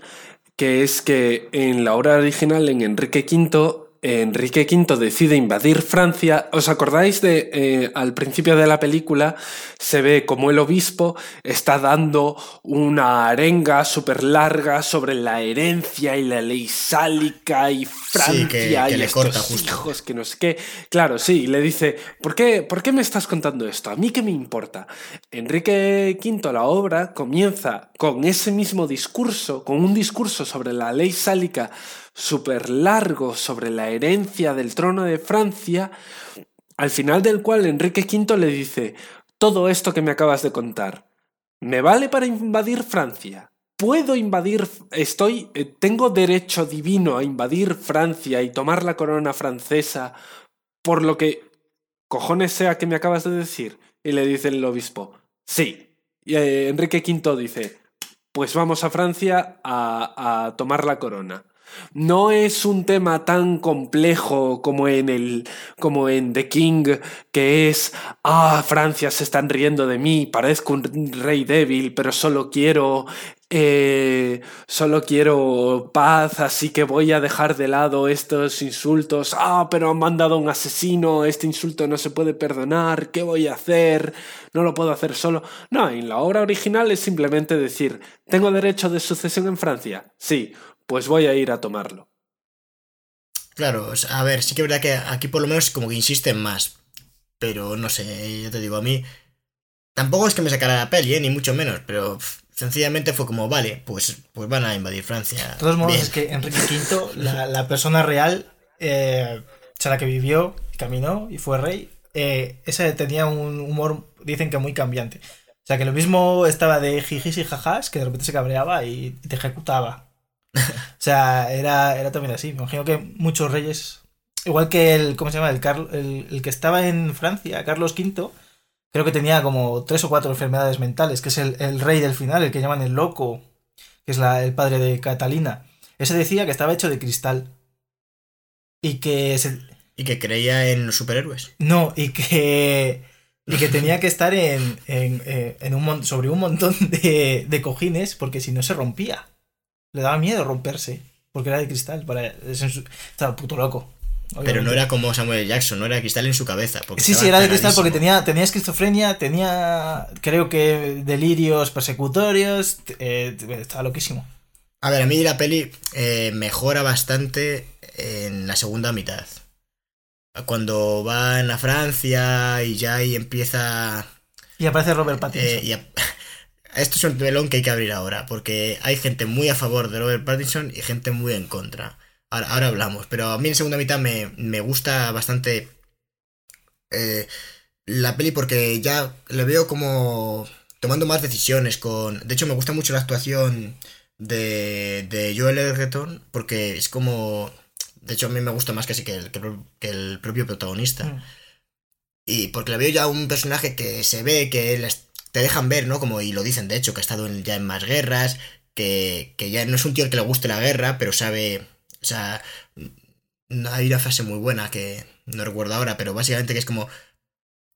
que es que en la obra original, en Enrique V, Enrique V decide invadir Francia. ¿Os acordáis de eh, al principio de la película se ve como el obispo está dando una arenga súper larga sobre la herencia y la ley sálica y Francia y le corta hijos que no sé qué. Claro, sí, le dice, ¿por qué, ¿por qué me estás contando esto? ¿A mí qué me importa? Enrique V, la obra, comienza con ese mismo discurso, con un discurso sobre la ley sálica súper largo sobre la herencia del trono de Francia, al final del cual Enrique V le dice, todo esto que me acabas de contar, ¿me vale para invadir Francia? ¿Puedo invadir, estoy, eh, tengo derecho divino a invadir Francia y tomar la corona francesa por lo que cojones sea que me acabas de decir? Y le dice el obispo, sí. Y eh, Enrique V dice, pues vamos a Francia a, a tomar la corona. No es un tema tan complejo como en el como en The King, que es ah, Francia se están riendo de mí, parezco un rey débil, pero solo quiero eh, solo quiero paz, así que voy a dejar de lado estos insultos. Ah, pero han mandado un asesino, este insulto no se puede perdonar, ¿qué voy a hacer? No lo puedo hacer solo. No, en la obra original es simplemente decir, ¿tengo derecho de sucesión en Francia? Sí, pues voy a ir a tomarlo. Claro, a ver, sí que es verdad que aquí por lo menos como que insisten más. Pero no sé, yo te digo, a mí. Tampoco es que me sacara la peli, ¿eh? ni mucho menos, pero sencillamente fue como, vale, pues, pues van a invadir Francia. De todos modos, es que Enrique V, la, persona real, eh, o sea, la que vivió, caminó y fue rey, eh, esa tenía un humor, dicen que muy cambiante. O sea, que lo mismo estaba de jijis y jajas, que de repente se cabreaba y te ejecutaba. o sea, era, era también así. Me imagino que muchos reyes, igual que el, ¿cómo se llama? El, el, que estaba en Francia, Carlos V, creo que tenía como tres o cuatro enfermedades mentales, que es el, rey del final, el que llaman el loco, que es la, el padre de Catalina. Ese decía que estaba hecho de cristal. Y que Y que creía en los superhéroes. No, y que... Y que tenía que estar en, en, eh, en un, sobre un montón de, de cojines porque si no se rompía. Le daba miedo romperse, porque era de cristal. Para... Estaba puto loco. Pero no era como Samuel Jackson, no era de cristal en su cabeza. sí, sí, era de cristal porque tenía, tenía esquizofrenia, tenía, creo que, delirios persecutorios. Eh, estaba loquísimo. A ver, a mí la peli eh, mejora bastante en la segunda mitad. Cuando van a Francia y ya ahí empieza. Y aparece Robert Pattinson. Eh, y esto es un melón que hay que abrir ahora, porque hay gente muy a favor de Robert Pattinson y gente muy en contra. Ahora, ahora hablamos, pero a mí en segunda mitad me, me gusta bastante eh, la peli porque ya le veo como tomando más decisiones con... De hecho, me gusta mucho la actuación de, de Joel Edgerton porque es como... De hecho, a mí me gusta más casi que el, que el propio protagonista. Mm. Y porque le veo ya un personaje que se ve, que les- te dejan ver, ¿no? Como, y lo dicen, de hecho, que ha estado en- ya en más guerras, que, que ya no es un tío al que le guste la guerra, pero sabe... O sea, no- hay una frase muy buena que no recuerdo ahora, pero básicamente que es como...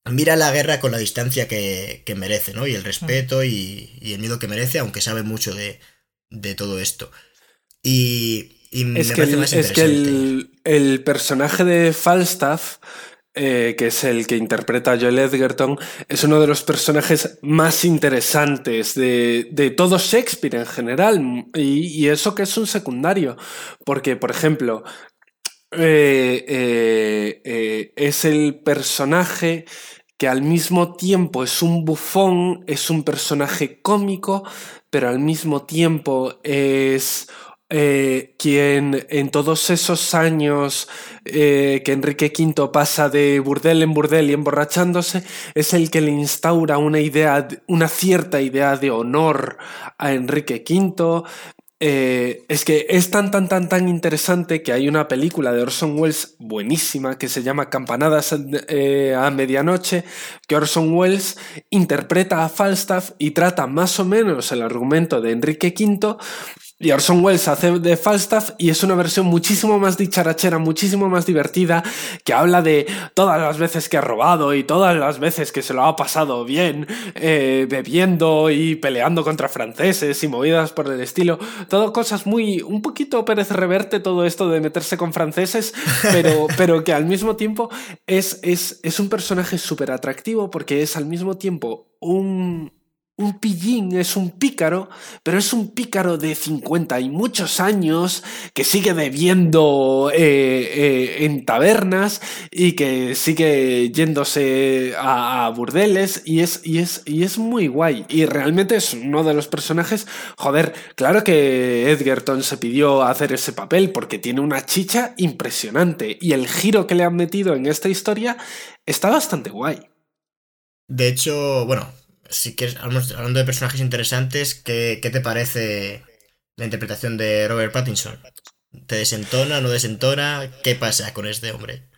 Mira la guerra con la distancia que, que merece, ¿no? Y el respeto y, y el miedo que merece, aunque sabe mucho de, de todo esto. Y, y me Es que, parece el, más es que el, el personaje de Falstaff, eh, que es el que interpreta Joel Edgerton, es uno de los personajes más interesantes de, de todo Shakespeare en general. Y, eso que es un secundario. Porque, por ejemplo, eh, eh, es el personaje que al mismo tiempo es un bufón, es un personaje cómico, pero al mismo tiempo es eh, quien en todos esos años eh, que Enrique V pasa de burdel en burdel y emborrachándose, es el que le instaura una idea, una cierta idea de honor a Enrique V. Eh, es que es tan, tan, tan, tan interesante que hay una película de Orson Welles buenísima que se llama Campanadas a medianoche, que Orson Welles interpreta a Falstaff y trata más o menos el argumento de Enrique V. Y Orson Welles hace de Falstaff y es una versión muchísimo más dicharachera, muchísimo más divertida, que habla de todas las veces que ha robado y todas las veces que se lo ha pasado bien, eh, bebiendo y peleando contra franceses y movidas por el estilo. Todo cosas muy, un poquito Pérez Reverte todo esto de meterse con franceses, pero, pero que al mismo tiempo es, es, es un personaje súper atractivo porque es al mismo tiempo un, un pillín, es un pícaro, pero es un pícaro de 50 y muchos años que sigue bebiendo eh, eh, en tabernas y que sigue yéndose a, burdeles y es, y, es, y es muy guay. Y realmente es uno de los personajes, joder, claro que Edgerton se pidió hacer ese papel porque tiene una chicha impresionante y el giro que le han metido en esta historia está bastante guay. De hecho, bueno, si quieres, hablando de personajes interesantes, ¿qué, qué te parece la interpretación de Robert Pattinson? ¿Te desentona, no desentona? ¿Qué pasa con este hombre?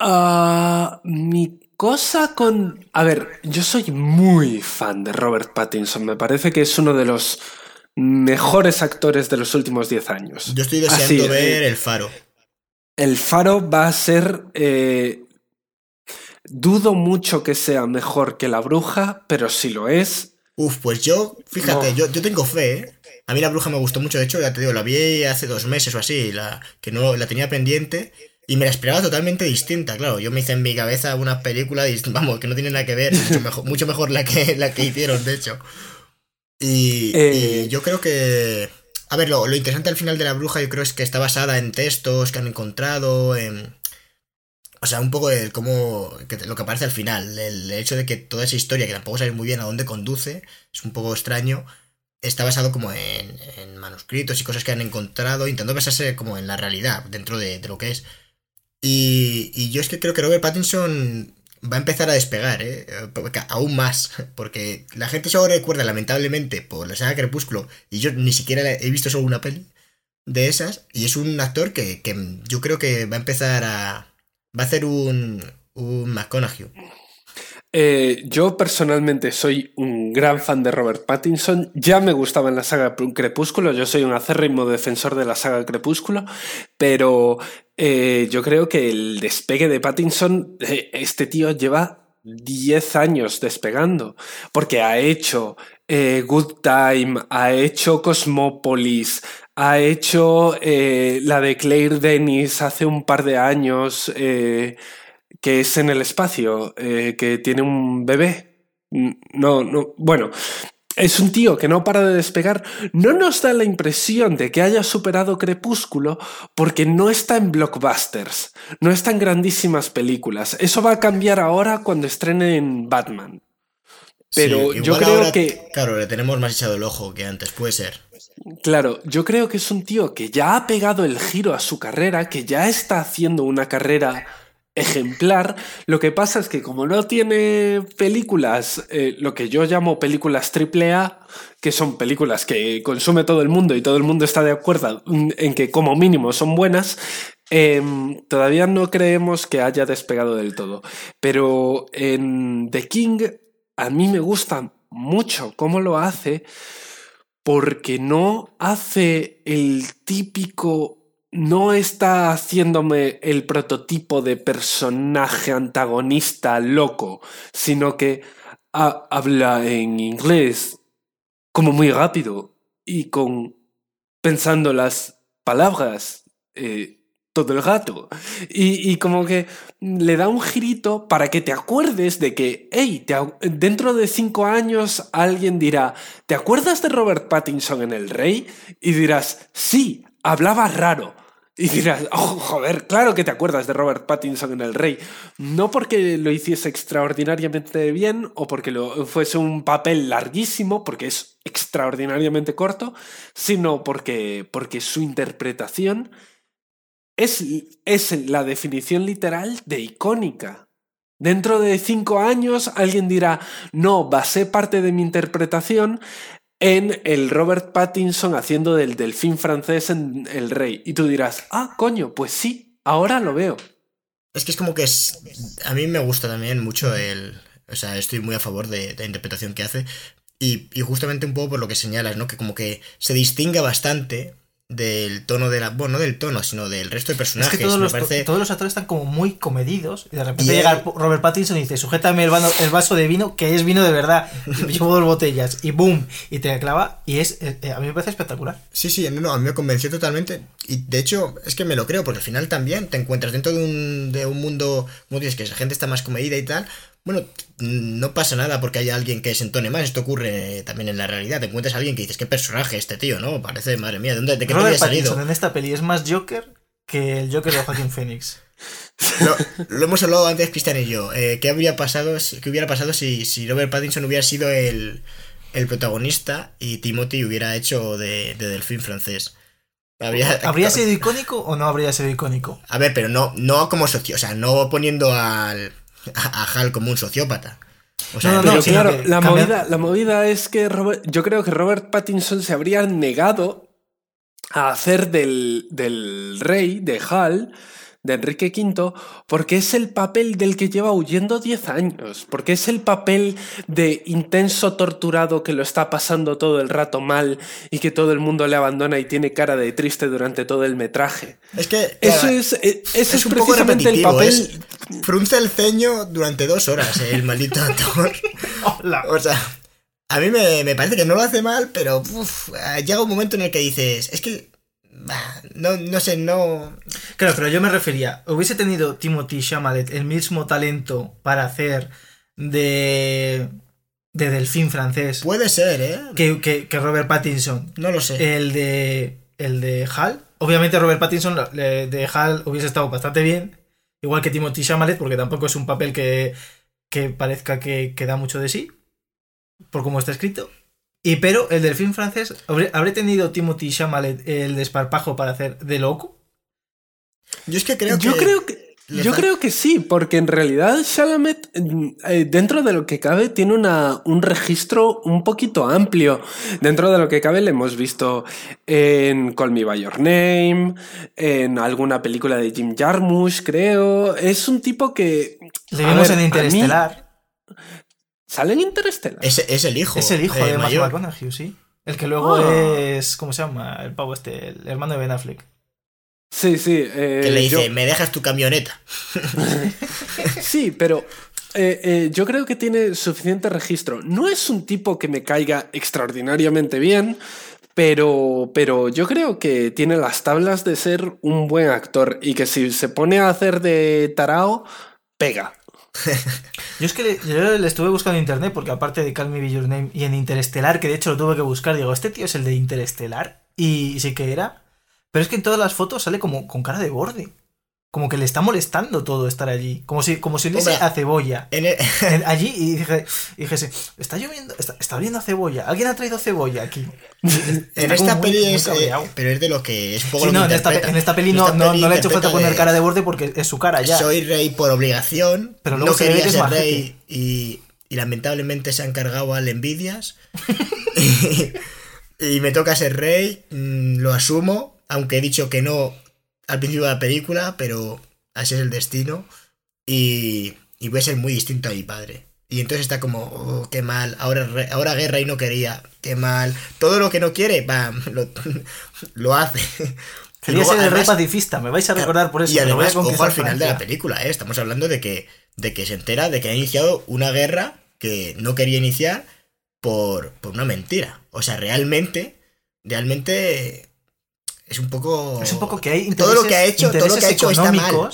Ah, mi cosa con... A ver, yo soy muy fan de Robert Pattinson. Me parece que es uno de los mejores actores de los últimos 10 años. Yo estoy Así, deseando ver eh, El Faro. El Faro va a ser... eh, dudo mucho que sea mejor que La Bruja, pero si lo es... Uf, pues yo, fíjate, No. yo, yo tengo fe, ¿eh? A mí la bruja me gustó mucho, de hecho, ya te digo, la vi hace dos meses o así, la, que no la tenía pendiente y me la esperaba totalmente distinta, claro. Yo me hice en mi cabeza una película, vamos, que no tiene nada que ver, mucho mejor, mucho mejor la, que, la que hicieron, de hecho. Y, Eh. y yo creo que... A ver, lo, lo interesante al final de la bruja yo creo es que está basada en textos que han encontrado, en... O sea, un poco el cómo... lo que aparece al final, el, hecho de que toda esa historia, que tampoco sabes muy bien a dónde conduce, es un poco extraño, está basado como en, manuscritos y cosas que han encontrado, intentando basarse como en la realidad, dentro de, de lo que es. Y, y yo es que creo que Robert Pattinson va a empezar a despegar, ¿eh? Aún más, porque la gente solo recuerda lamentablemente por la saga Crepúsculo, y yo ni siquiera he visto solo una peli de esas, y es un actor que, que yo creo que va a empezar a... va a hacer un, un McConaughey. Eh, yo personalmente soy un gran fan de Robert Pattinson. Ya me gustaba en la saga Crepúsculo. Yo soy un acérrimo defensor de la saga Crepúsculo. Pero eh, yo creo que el despegue de Pattinson, eh, este tío lleva 10 años despegando. Porque ha hecho eh, Good Time, ha hecho Cosmópolis, ha hecho eh, la de Claire Denis hace un par de años. eh, que es en el espacio, eh, que tiene un bebé. No, no, bueno, es un tío que no para de despegar. No nos da la impresión de que haya superado Crepúsculo porque no está en blockbusters, no está en grandísimas películas. Eso va a cambiar ahora cuando estrenen Batman. Pero Sí, yo creo ahora, que- Claro, le tenemos más echado el ojo que antes, puede ser. Claro, yo creo que es un tío que ya ha pegado el giro a su carrera, que ya está haciendo una carrera ejemplar. Lo que pasa es que como no tiene películas, eh, lo que yo llamo películas AAA, que son películas que consume todo el mundo y todo el mundo está de acuerdo en que como mínimo son buenas, em, todavía no creemos que haya despegado del todo. Pero en The King a mí me gusta mucho cómo lo hace porque no hace el típico no está haciéndome el prototipo de personaje antagonista loco, sino que habla en inglés como muy rápido y con pensando las palabras eh, todo el rato. Y, como que le da un girito para que te acuerdes de que, hey, dentro de cinco años alguien dirá, ¿te acuerdas de Robert Pattinson en El Rey? Y dirás, sí, hablaba raro y dirás, oh, joder, claro que te acuerdas de Robert Pattinson en El Rey. No porque lo hiciese extraordinariamente bien o porque lo, fuese un papel larguísimo, porque es extraordinariamente corto, sino porque, porque su interpretación es, es la definición literal de icónica. Dentro de cinco años alguien dirá, no, basé parte de mi interpretación en el Robert Pattinson haciendo del delfín francés en El Rey. Y tú dirás, ah, coño, pues sí, ahora lo veo. Es que es como que es... A mí me gusta también mucho el... O sea, estoy muy a favor de, la interpretación que hace. Y, y, justamente un poco por lo que señalas, ¿no? Que como que se distingue bastante del tono de la. Bueno, no del tono, sino del resto de personajes. Es que todos, los, todos los actores están como muy comedidos. Y de repente llega Robert Pattinson y dice: Sujétame el, el, vaso de vino, que es vino de verdad. Y llevo dos botellas. Y boom. Y te clava. Y es. Eh, eh, a mí me parece espectacular. Sí, sí, no, a mí me convenció totalmente. Y de hecho, es que me lo creo, porque al final también te encuentras dentro de un, de un mundo. Como dices, que la gente está más comedida y tal. Bueno, no pasa nada porque haya alguien que se entone más. Esto ocurre también en la realidad. Te encuentras a alguien que dices, ¿qué personaje este tío, no? Parece, madre mía, ¿de, dónde, de qué Robert salido? en esta peli es más Joker que el Joker de Joaquín Phoenix. Lo, hemos hablado antes, Cristian y yo. Eh, ¿qué, habría pasado, ¿Qué hubiera pasado si, si Robert Pattinson hubiera sido el, el protagonista y Timothy hubiera hecho de, de delfín francés? ¿Habría sido icónico o no habría sido icónico? A ver, pero no, no como socio, o sea, no poniendo al a, Hal como un sociópata. O sea, pero claro, la movida, la movida, es que yo creo que Robert Pattinson se habría negado a hacer del, del rey, de Hal, de Enrique V, porque es el papel del que lleva huyendo 10 años, porque es el papel de intenso torturado que lo está pasando todo el rato mal y que todo el mundo le abandona y tiene cara de triste durante todo el metraje. Es que eso es, eh, eso es, precisamente el papel. frunce el ceño durante dos horas, eh, el maldito actor. O sea, a mí me, parece que no lo hace mal, pero llega un momento en el que dices, es que no, no sé, no. Claro, pero yo me refería, hubiese tenido Timothy Chalamet el mismo talento para hacer de. de delfín francés. Puede ser, ¿eh? Que, Robert Pattinson. No lo sé. El de. El de Hal. Obviamente, Robert Pattinson de Hal hubiese estado bastante bien. Igual que Timothy Chalamet, porque tampoco es un papel que, que parezca que, que da mucho de sí. Por cómo está escrito. Y pero el delfín francés, ¿habré, tenido Timothy Chalamet el desparpajo para hacer de loco? Yo es que creo Yo creo que yo creo que sí, porque en realidad Chalamet, eh, dentro de lo que cabe, tiene una, un registro un poquito amplio. Dentro de lo que cabe, le hemos visto en Call Me By Your Name, en alguna película de Jim Jarmusch, creo. Es un tipo que. Le vimos en Interestelar. ¿Sale en Interstellar? Es, es el hijo. Es el hijo de Matthew McConaughey, sí. El que luego ah. es. ¿Cómo se llama? El pavo este, el hermano de Ben Affleck. Sí, sí. Eh, que le dice, me dejas tu camioneta. sí, pero eh, eh, yo creo que tiene suficiente registro. No es un tipo que me caiga extraordinariamente bien, pero, pero yo creo que tiene las tablas de ser un buen actor y que si se pone a hacer de tarao, pega. yo es que yo le estuve buscando en internet porque aparte de Call Me By Your Name y en Interestelar, que de hecho lo tuve que buscar, digo, este tío es el de Interestelar y, sí que era. Pero es que en todas las fotos sale como con cara de borde. Como que le está molestando todo estar allí. Como si, como si a cebolla. En el- allí y dije, dijese, está lloviendo, está, está oliendo a cebolla. ¿Alguien ha traído cebolla aquí? en esta muy- peli muy eh, pero es de lo que es poco Sí, lo no, que en esta, interpreta. en esta peli no, esta no, peli no le ha hecho falta poner de- cara de borde porque es su cara ya. Soy rey por obligación. Pero luego no se quería ser rey y, y lamentablemente se han cargado al envidias. y, y me toca ser rey, mm, lo asumo, aunque he dicho que no al principio de la película, pero así es el destino. Y, y voy a ser muy distinto a mi padre. Y entonces está como, oh, qué mal, ahora, ahora guerra y no quería, qué mal. Todo lo que no quiere, bam, lo, lo hace. Quería luego, ser el rey además, pacifista, me vais a recordar por eso. y lo voy a además, ojo al final de la película, ¿eh? estamos hablando de que, de que se entera de que ha iniciado una guerra que no quería iniciar por, por una mentira. O sea, realmente, realmente es un poco... Es un poco que hay todo lo que ha hecho, todo lo que ha hecho está mal.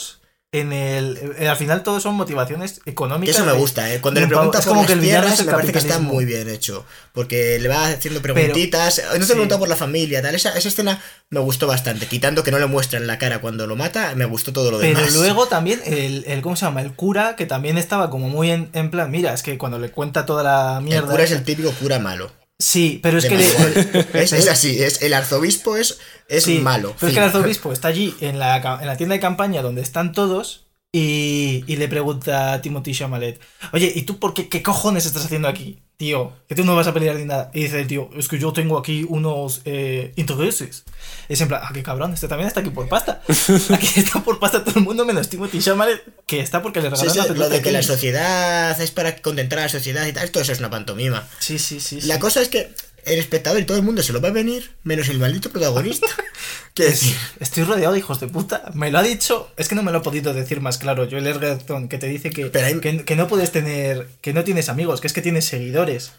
En el, eh, al final todo son motivaciones Que económicas. eso me gusta, ¿eh? Cuando le un pavo. pregunta Es por como que el villano tierras, es el me parece que está muy bien hecho. Porque le va haciendo preguntitas. no te sí. pregunta por la familia, tal. Esa, esa escena me gustó bastante. Quitando que no le muestran la cara cuando lo mata, me gustó todo lo Pero demás. luego también el, el, ¿cómo se llama? El cura, que también estaba como muy en, en plan, mira, es que cuando le cuenta toda la el mierda. cura es el típico cura malo. Sí, pero es que le- es, es así, es, el arzobispo es, es Sí, malo. Pero es que el arzobispo está allí en la, en la tienda de campaña donde están todos y, y le pregunta a Timothy Chamalet, oye, ¿y tú por qué, qué cojones estás haciendo aquí, tío? Que tú no vas a pelear ni nada. Y dice el tío, es que yo tengo aquí unos eh, intereses. Y es en plan, ah, qué cabrón, este también está aquí por pasta. Aquí está por pasta todo el mundo menos Timothy Chamalet, que está porque le Sí, regalaron sí, la lo de que la sociedad es para contentar a la sociedad y tal, todo eso es una pantomima. Sí, sí, sí. La sí. cosa es que el espectador y todo el mundo se lo va a venir, menos el maldito protagonista. que Es- estoy rodeado de hijos de puta. Me lo ha dicho, es que no me lo ha podido decir más claro. Joel Edgerton, que te dice que, hay- que, que no puedes tener, que no tienes amigos, que es que tienes seguidores.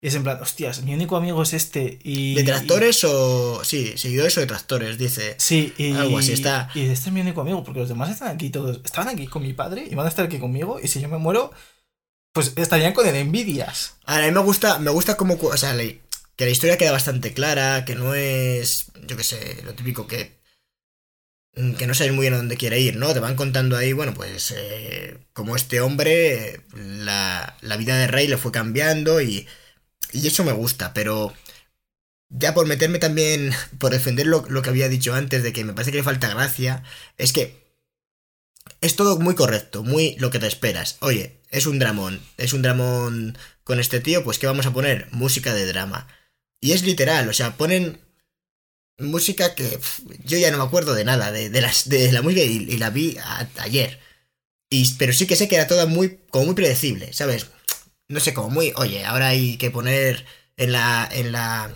Y es en plan, hostias, mi único amigo es este. Y, ¿Detractores o.? Sí, seguidores o detractores, dice. Sí, y, Algo así está. y este es mi único amigo, porque los demás están aquí todos. Estaban aquí con mi padre y van a estar aquí conmigo. Y si yo me muero, pues estarían con envidias. A mí me gusta, me gusta como. cu- O sea, que la historia queda bastante clara, que no es. Yo qué sé, lo típico que. mm, Que no sabes muy bien a dónde quiere ir, ¿no? Te van contando ahí, bueno, pues. eh, como este hombre, la, la vida de Rey le fue cambiando y. Y eso me gusta, pero. Ya por meterme también. Por defender lo, lo que había dicho antes, de que me parece que le falta gracia. Es que. Es todo muy correcto, muy lo que te esperas. Oye, es un dramón, es un dramón con este tío, pues ¿qué vamos a poner? Música de drama. Y es literal, o sea, ponen música que yo ya no me acuerdo de nada, de, de las, de la música y, la vi ayer. Y, pero sí que sé que era toda muy, como muy predecible, ¿sabes? No sé, como muy, oye, ahora hay que poner en la, en la,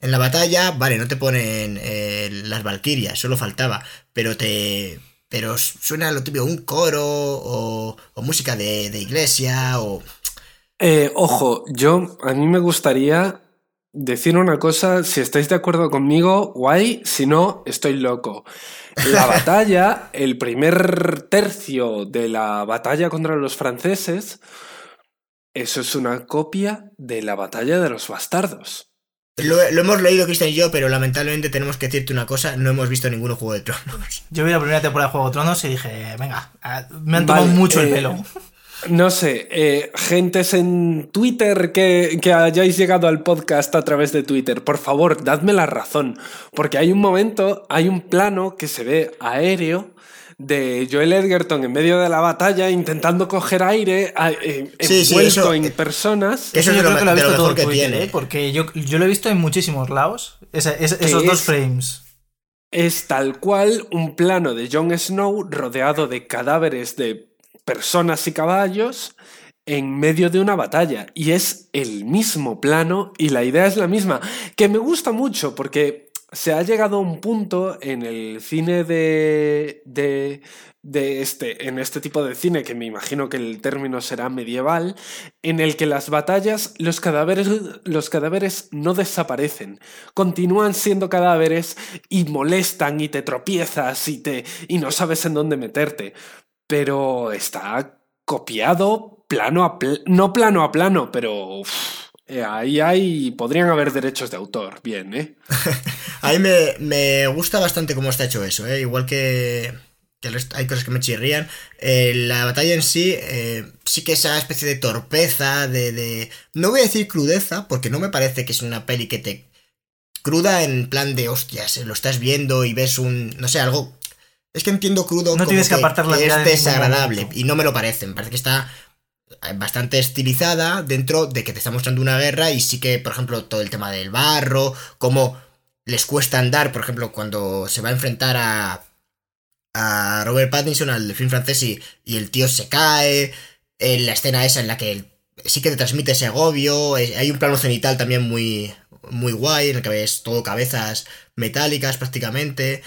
en la batalla, vale, no te ponen eh, las valquirias, solo faltaba, pero te, pero suena lo típico, un coro o, o música de, de iglesia o... Eh, ojo, yo a mí me gustaría decir una cosa, si estáis de acuerdo conmigo, guay, si no, estoy loco. La batalla, el primer tercio de la batalla contra los franceses, eso es una copia de la batalla de los bastardos. Lo, lo hemos leído Cristian y yo, pero lamentablemente tenemos que decirte una cosa, no hemos visto ninguno Juego de Tronos. Yo vi la primera temporada de Juego de Tronos y dije, venga, me han tomado Vale, mucho el eh, pelo. No sé, eh, gentes en Twitter que, que hayáis llegado al podcast a través de Twitter, por favor, dadme la razón, porque hay un momento, hay un plano que se ve aéreo de Joel Edgerton en medio de la batalla intentando coger aire, eh, Sí, sí, envuelto eso- en personas. Eso es yo lo creo que lo lo visto todo mejor que Twitter, tiene. ¿eh? porque yo, yo lo he visto en muchísimos lados, esa- esa- esos dos es- frames. es tal cual un plano de Jon Snow rodeado de cadáveres de personas y caballos en medio de una batalla. Y es el mismo plano y la idea es la misma, que me gusta mucho porque se ha llegado a un punto en el cine de, de, de este, en este tipo de cine, que me imagino que el término será medieval, en el que las batallas, los cadáveres, los cadáveres no desaparecen, continúan siendo cadáveres y molestan y te tropiezas y, te, y no sabes en dónde meterte. Pero está copiado plano a no plano a plano, pero eh, ahí hay, podrían haber derechos de autor, bien, ¿eh? A mí me, me gusta bastante cómo está hecho eso, ¿eh? Igual que, que hay cosas que me chirrían. Eh, la batalla en sí, eh, sí que esa especie de torpeza, de, de... No voy a decir crudeza, porque no me parece que es una peli que te... Cruda en plan de hostias, lo estás viendo y ves un... No sé, algo... Es que entiendo crudo no como tienes que, apartar la que es desagradable. Y no me lo parece. Me parece que está bastante estilizada dentro de que te está mostrando una guerra y sí que, por ejemplo, todo el tema del barro, cómo les cuesta andar, por ejemplo, cuando se va a enfrentar a, a Robert Pattinson, al film francés, y, y el tío se cae, en la escena esa en la que sí que te transmite ese agobio, eh, hay un plano cenital también muy, muy guay, en el que ves todo cabezas metálicas prácticamente,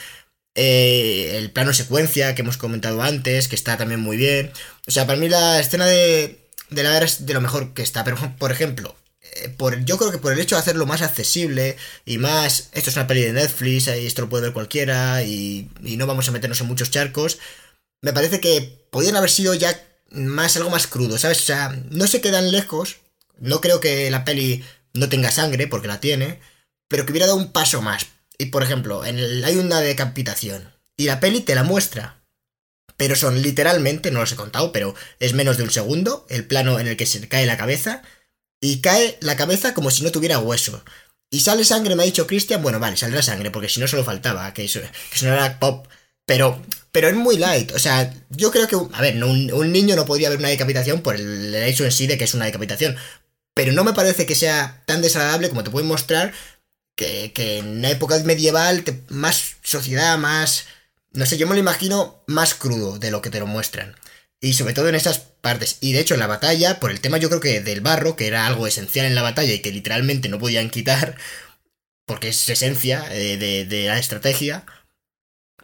eh, el plano secuencia que hemos comentado antes, que está también muy bien. O sea, para mí la escena de, de la es de lo mejor que está. Pero, por ejemplo, eh, por, yo creo que por el hecho de hacerlo más accesible y más... Esto es una peli de Netflix esto lo puede ver cualquiera y, y no vamos a meternos en muchos charcos. Me parece que podían haber sido ya más algo más crudo, ¿sabes? O sea, no se quedan lejos. No creo que la peli no tenga sangre, porque la tiene. Pero que hubiera dado un paso más. Y por ejemplo, en el, hay una decapitación. Y la peli te la muestra. Pero son literalmente, no los he contado, pero es menos de un segundo el plano en el que se cae la cabeza. Y cae la cabeza como si no tuviera hueso. Y sale sangre, me ha dicho Cristian. Bueno, vale, saldrá sangre, porque si no solo faltaba que eso, que era pop. Pero, pero es muy light. O sea, yo creo que. A ver, un, un niño no podría ver una decapitación por el hecho en sí de que es una decapitación. Pero no me parece que sea tan desagradable como te pueden mostrar que, en una época medieval, más sociedad, más... No sé, yo me lo imagino más crudo de lo que te lo muestran. Y sobre todo en esas partes. Y de hecho en la batalla, por el tema yo creo que del barro, que era algo esencial en la batalla y que literalmente no podían quitar, porque es esencia eh, de, de la estrategia,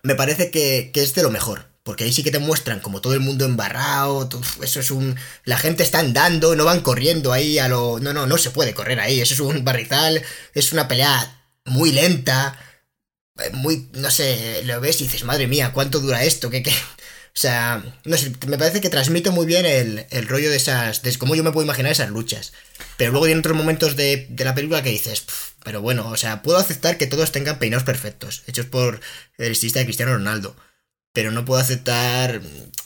me parece que, que es de lo mejor. Porque ahí sí que te muestran como todo el mundo embarrado, eso es un... La gente está andando, no van corriendo ahí a lo... No, no, no se puede correr ahí, eso es un barrizal, es una pelea muy lenta, eh, muy... No sé, lo ves y dices, madre mía, ¿cuánto dura esto? ¿Qué, qué? O sea, no sé, me parece que transmite muy bien el, el rollo de esas... de cómo yo me puedo imaginar esas luchas. Pero luego tiene otros momentos de, de la película que dices, "Pf, pero bueno, o sea, puedo aceptar que todos tengan peinados perfectos, hechos por el estilista de Cristiano Ronaldo. Pero no puedo aceptar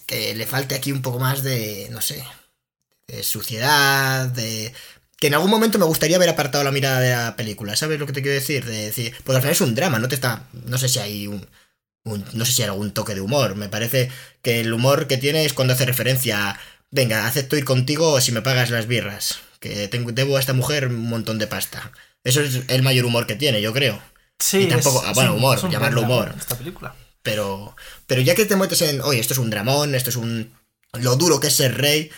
que le falte aquí un poco más de, no sé, de suciedad, de... Que en algún momento me gustaría haber apartado la mirada de la película, ¿sabes lo que te quiero decir? De decir, porque al final es un drama, no te está... No sé si hay un... un- no sé si hay algún toque de humor. Me parece que el humor que tiene es cuando hace referencia a, venga, acepto ir contigo si me pagas las birras, que tengo, debo a esta mujer un montón de pasta. Eso es el mayor humor que tiene, yo creo. Sí, Y tampoco- es- ah, bueno, humor, llamarlo humor. Esta película. Pero, pero ya que te metes en, oye, esto es un dramón, esto es un... Lo duro que es ser rey,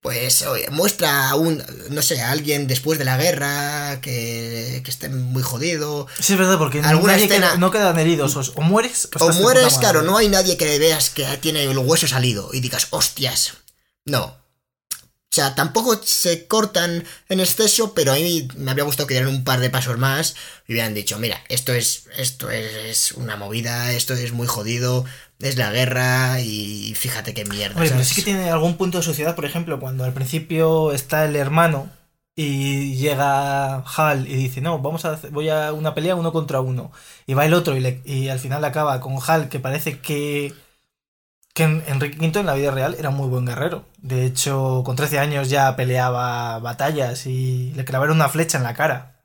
pues, oye, muestra a un, no sé, a alguien después de la guerra que, que esté muy jodido. Sí, es verdad, porque Alguna nadie escena- queda- no quedan heridos. O, o mueres o, mueres, claro, no hay nadie que veas que tiene el hueso salido y digas, hostias. No. O sea, tampoco se cortan en exceso, pero a mí me habría gustado que dieran un par de pasos más y hubieran dicho, mira, esto es, esto es una movida, esto es muy jodido, es la guerra y fíjate qué mierda. Hombre, pero sí que tiene algún punto de sociedad, por ejemplo, cuando al principio está el hermano y llega Hal y dice, no, vamos a hacer- voy a una pelea uno contra uno. Y va el otro y, le- y al final acaba con Hal, que parece que, que en- Enrique V en la vida real era un muy buen guerrero. De hecho, con 13 años ya peleaba batallas y le clavaron una flecha en la cara.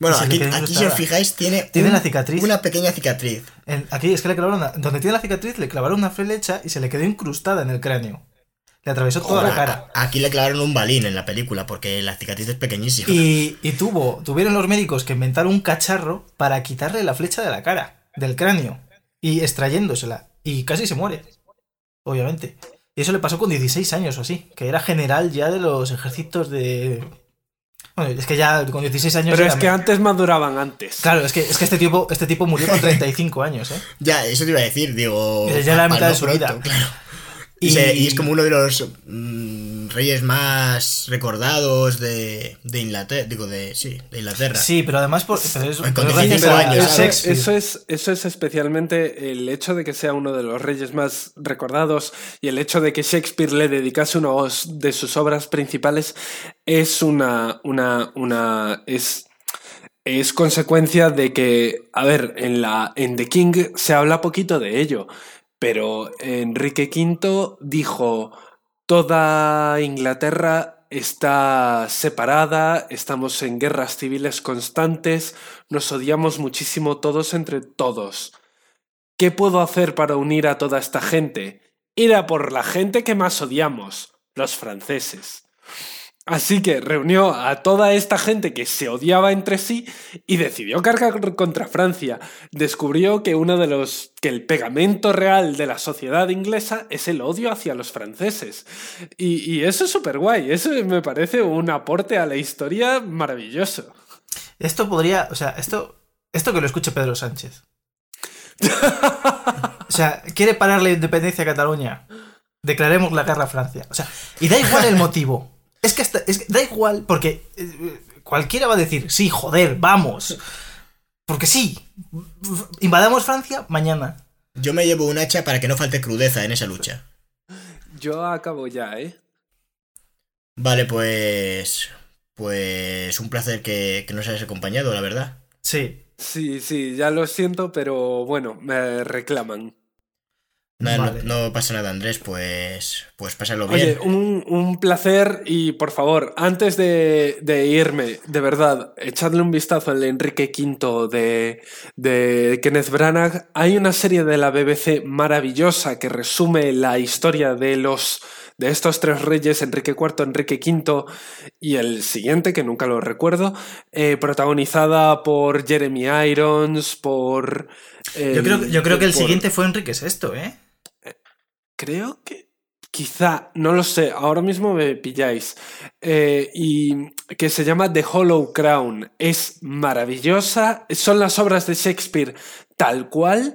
Bueno, aquí, si os fijáis, tiene, Tiene un- la cicatriz. una pequeña cicatriz. En- aquí es que le clavaron una- donde tiene la cicatriz le clavaron una flecha y se le quedó incrustada en el cráneo. Le atravesó toda la cara. Aquí le clavaron un balín en la película porque la cicatriz es pequeñísima. Y, y tuvo, tuvieron los médicos que inventar un cacharro para quitarle la flecha de la cara, del cráneo, y extrayéndosela. Y casi se muere, obviamente. Y eso le pasó con 16 años o así, que era general ya de los ejércitos de... Bueno, es que ya con 16 años... Pero es que me- antes maduraban antes. Claro, es que, es que este, tipo, este tipo murió con 35 años, ¿eh? Ya, eso te iba a decir, digo. Ya la mitad de su vida. claro. Y, Y- se- y es como uno de los mm, reyes más recordados de, de Inglaterra. Digo, de. Sí, de Inglaterra. Sí, pero además por, pero es, Con pero 16 gracias a- años, a eso, eso es, eso es especialmente el hecho de que sea uno de los reyes más recordados y el hecho de que Shakespeare le dedicase una de sus obras principales es una. una, una es, es consecuencia de que, a ver, en, la, en The King se habla poquito de ello. Pero Enrique V dijo, toda Inglaterra está separada, estamos en guerras civiles constantes, nos odiamos muchísimo todos entre todos. ¿Qué puedo hacer para unir a toda esta gente? Ir a por la gente que más odiamos, los franceses. Así que reunió a toda esta gente que se odiaba entre sí y decidió cargar contra Francia. Descubrió que uno de los que el pegamento real de la sociedad inglesa es el odio hacia los franceses. Y, eso es súper guay. Eso me parece un aporte a la historia maravilloso. Esto podría, o sea, esto, esto que lo escuche Pedro Sánchez. o sea, quiere parar la independencia a Cataluña. Declaremos la guerra a Francia. O sea, y da igual el motivo. Es que, da igual, porque eh, cualquiera va a decir, sí, joder, vamos. Porque sí, invadamos Francia mañana. Yo me llevo un hacha para que no falte crudeza en esa lucha. Yo acabo ya, ¿eh? Vale, pues. Pues un placer que, que nos hayas acompañado, la verdad. Sí. Sí, sí, ya lo siento, pero bueno, me reclaman no, pasa nada, Andrés, pues, pues pásalo bien. Oye, un, placer y por favor, antes de, irme, de verdad, echadle un vistazo al Enrique V de, de Kenneth Branagh. Hay una serie de la BBC maravillosa que resume la historia de los de estos tres reyes, Enrique IV, Enrique V y el siguiente, que nunca lo recuerdo, eh, protagonizada por Jeremy Irons, por... yo, creo, yo creo que el siguiente fue Enrique VI, ¿eh? Creo que quizá, no lo sé, ahora mismo me pilláis, eh, y que se llama The Hollow Crown. Es maravillosa, son las obras de Shakespeare tal cual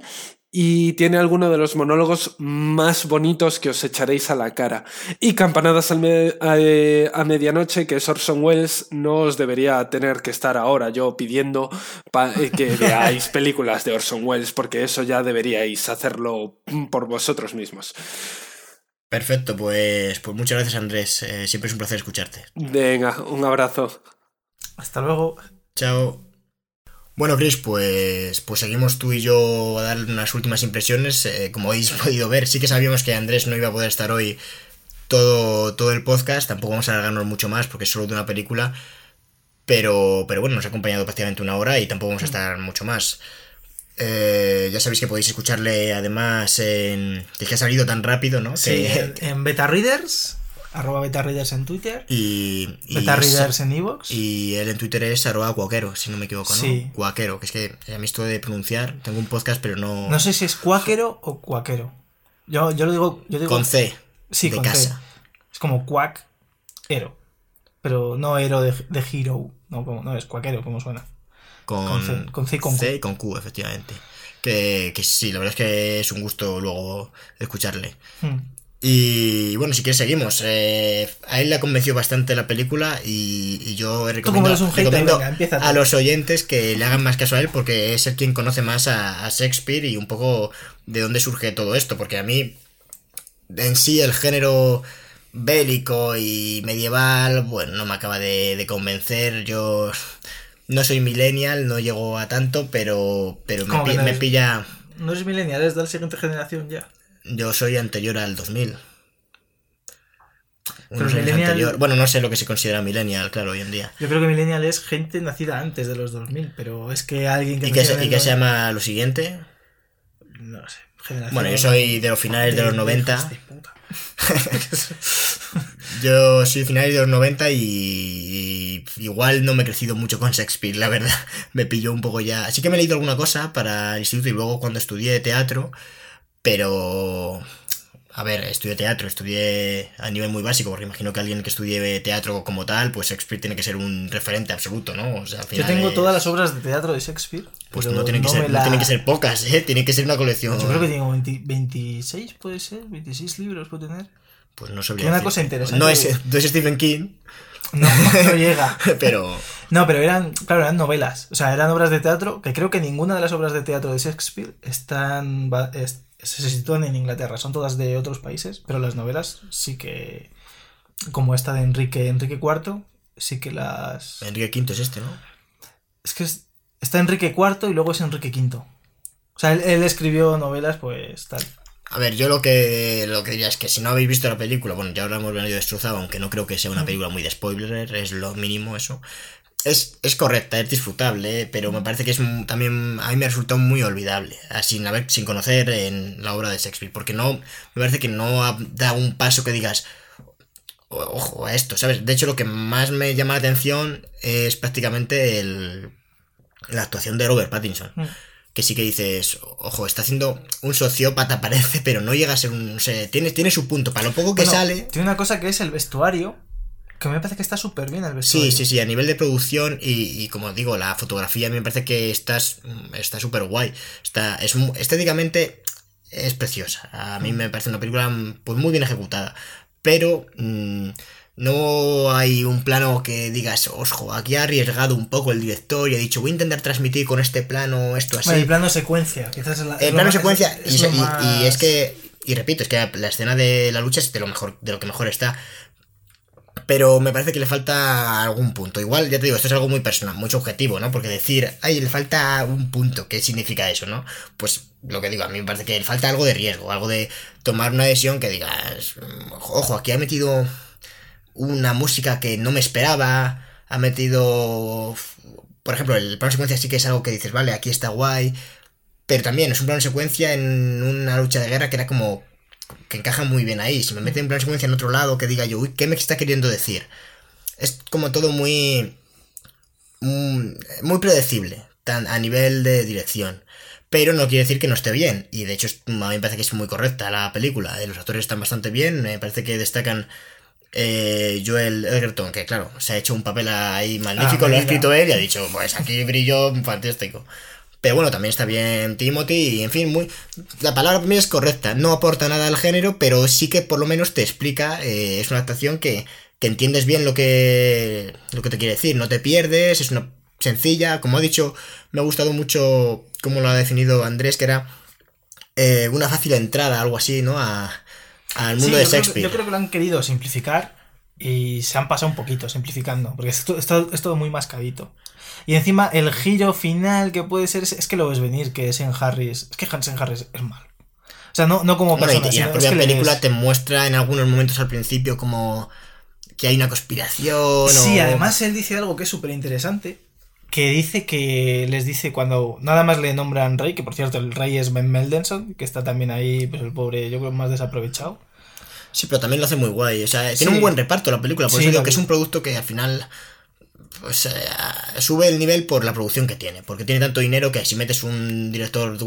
y tiene alguno de los monólogos más bonitos que os echaréis a la cara. Y Campanadas eh, a, medianoche, que es Orson Welles, no os debería tener que estar ahora yo pidiendo eh, que veáis películas de Orson Welles, porque eso ya deberíais hacerlo por vosotros mismos. Perfecto, pues, pues muchas gracias Andrés, eh, siempre es un placer escucharte. Venga, un abrazo. Hasta luego. Chao. Bueno, Chris, pues, pues seguimos tú y yo a dar unas últimas impresiones. Eh, como habéis podido ver, sí que sabíamos que Andrés no iba a poder estar hoy todo, todo el podcast. Tampoco vamos a alargarnos mucho más porque es solo de una película. Pero, pero bueno, nos ha acompañado prácticamente una hora y tampoco vamos a estar mucho más. Eh, ya sabéis que podéis escucharle además en. que ha salido tan rápido, ¿no? Sí, en Beta Readers arroba betareaders en Twitter. Y, y betareaders en Evox. Y él en Twitter es arroba cuaquero, si no me equivoco, ¿no? Sí. Cuaquero, que es que a mí esto de pronunciar, tengo un podcast, pero no... No sé si es cuaquero o cuaquero. Yo, yo lo digo, yo digo... Con C. Sí, de casa. Es como cuaquero. Pero no hero de, de hero. No, como, no es cuaquero, como suena. Con, C, con C y con C y con Q, efectivamente. Que, que, sí, la verdad es que es un gusto luego escucharle. Hmm. Y bueno, si quieres seguimos. Eh, a él le ha convencido bastante la película y, yo recomiendo, a los oyentes que le hagan más caso a él porque es el quien conoce más a, Shakespeare y un poco de dónde surge todo esto. Porque a mí, en sí, el género bélico y medieval, bueno, no me acaba de, convencer. Yo no soy millennial, no llego a tanto, pero, pero me, me pilla... No eres millennial, eres de la siguiente generación ya. Yo soy anterior al 2000. Bueno, no sé lo que se considera millennial, claro, hoy en día. Yo creo que millennial es gente nacida antes de los 2000, pero es que alguien que... ¿Y qué, se, llama lo siguiente? No sé. Bueno, yo soy de los finales de, los 90. yo soy de finales de los 90 y, igual no me he crecido mucho con Shakespeare, la verdad. Me pilló un poco ya. Así que me he leído alguna cosa para el instituto y luego cuando estudié teatro pero, a ver, estudié teatro, estudié a nivel muy básico, porque imagino que alguien que estudie teatro como tal, pues Shakespeare tiene que ser un referente absoluto, ¿no? O sea, Yo tengo todas las obras de teatro de Shakespeare. Pues no tienen, que ser, tienen que ser pocas, ¿eh? Tiene que ser una colección. Yo creo que tengo 26, puede ser, 26 libros puedo tener. Pues no sabría. Una cosa interesante. No es, no es Stephen King. No, no llega. pero. No, pero eran, claro, eran novelas. O sea, eran obras de teatro que creo que ninguna de las obras de teatro de Shakespeare están, se sitúan en Inglaterra, son todas de otros países, pero las novelas sí que, como esta de Enrique, Enrique IV, sí que las... Enrique V es este, ¿no? Es que está Enrique IV y luego es Enrique V. O sea, él, escribió novelas, pues tal. A ver, yo lo que, lo que diría es que si no habéis visto la película, bueno, ya ahora hemos venido destrozado, aunque no creo que sea una película muy de spoiler, es lo mínimo eso. Es, es correcta, es disfrutable, pero me parece que es también, a mí me ha resultado muy olvidable, sin, haber, sin conocer en la obra de Shakespeare, porque no, me parece que no ha- da un paso que digas, "O- ojo a esto, ¿sabes? De hecho, lo que más me llama la atención es prácticamente el, la actuación de Robert Pattinson Mm. que sí que dices, ojo, está haciendo un sociópata, parece, pero no llega a ser un. o sea, tiene, tiene su punto. Para lo poco que Bueno, sale. Tiene una cosa que es el vestuario, que me parece que está súper bien el vestuario. Sí, sí, sí, a nivel de producción y, y como digo, la fotografía a mí me parece que estás, está súper guay. Está, es, estéticamente es preciosa. A mí me parece una película pues, muy bien ejecutada. Pero mm, no hay un plano que digas, ojo, aquí ha arriesgado un poco el director y ha dicho, voy a intentar transmitir con este plano esto así. Bueno, el plano secuencia, quizás es la, El plano secuencia, es- y, es y- es que, y repito, es que la, la escena de la lucha es de lo mejor, de lo que mejor está. Pero me parece que le falta algún punto. Igual, ya te digo, esto es algo muy personal, muy subjetivo, ¿no? Porque decir, ay, le falta un punto, ¿qué significa eso, no? Pues lo que digo, a mí me parece que le falta algo de riesgo, algo de tomar una decisión que digas, "Mm, ojo, aquí ha metido una música que no me esperaba, ha metido, por ejemplo, el plano secuencia sí que es algo que dices, vale, aquí está guay, pero también es un plano secuencia en una lucha de guerra que era como que encaja muy bien ahí. Si me mete un plano secuencia en otro lado que diga yo, uy, ¿qué me está queriendo decir? Es como todo muy mm, muy predecible tan a nivel de dirección. Pero no quiere decir que no esté bien. Y de hecho, a mí me parece que es muy correcta la película. eh, Los actores están bastante bien. Me parece que destacan eh, Joel Edgerton, que claro, se ha hecho un papel ahí magnífico, Ah, lo ha escrito él y ha dicho, pues aquí brilló fantástico. Pero bueno, también está bien Timothy y en fin, muy... La palabra para mí es correcta, no aporta nada al género, pero sí que por lo menos te explica, eh, es una actuación que, que entiendes bien lo que, lo que te quiere decir, no te pierdes, es una sencilla, como ha dicho, me ha gustado mucho cómo lo ha definido Andrés, que era eh, una fácil entrada, algo así, ¿no? A, al Sí, mundo de yo creo Shakespeare. yo creo que lo han querido simplificar y se han pasado un poquito simplificando, porque todo, es todo muy mascadito. Y encima el giro final que puede ser es, es que lo ves venir, que Sean Harris, es que Sean Harris es malo. O sea, no, no como y, persona, y la es propia película ves- te muestra en algunos momentos al principio como que hay una conspiración. Sí, o- además él dice algo que es súper interesante, que dice que les dice cuando nada más le nombran rey, que por cierto el rey es Ben Mendelsohn, que está también ahí, pues el pobre, yo creo más desaprovechado. Sí, pero también lo hace muy guay. O sea, Sí. tiene un buen reparto la película. Por Sí, eso digo que es un producto que al final pues, eh, sube el nivel por la producción que tiene. Porque tiene tanto dinero que si metes un director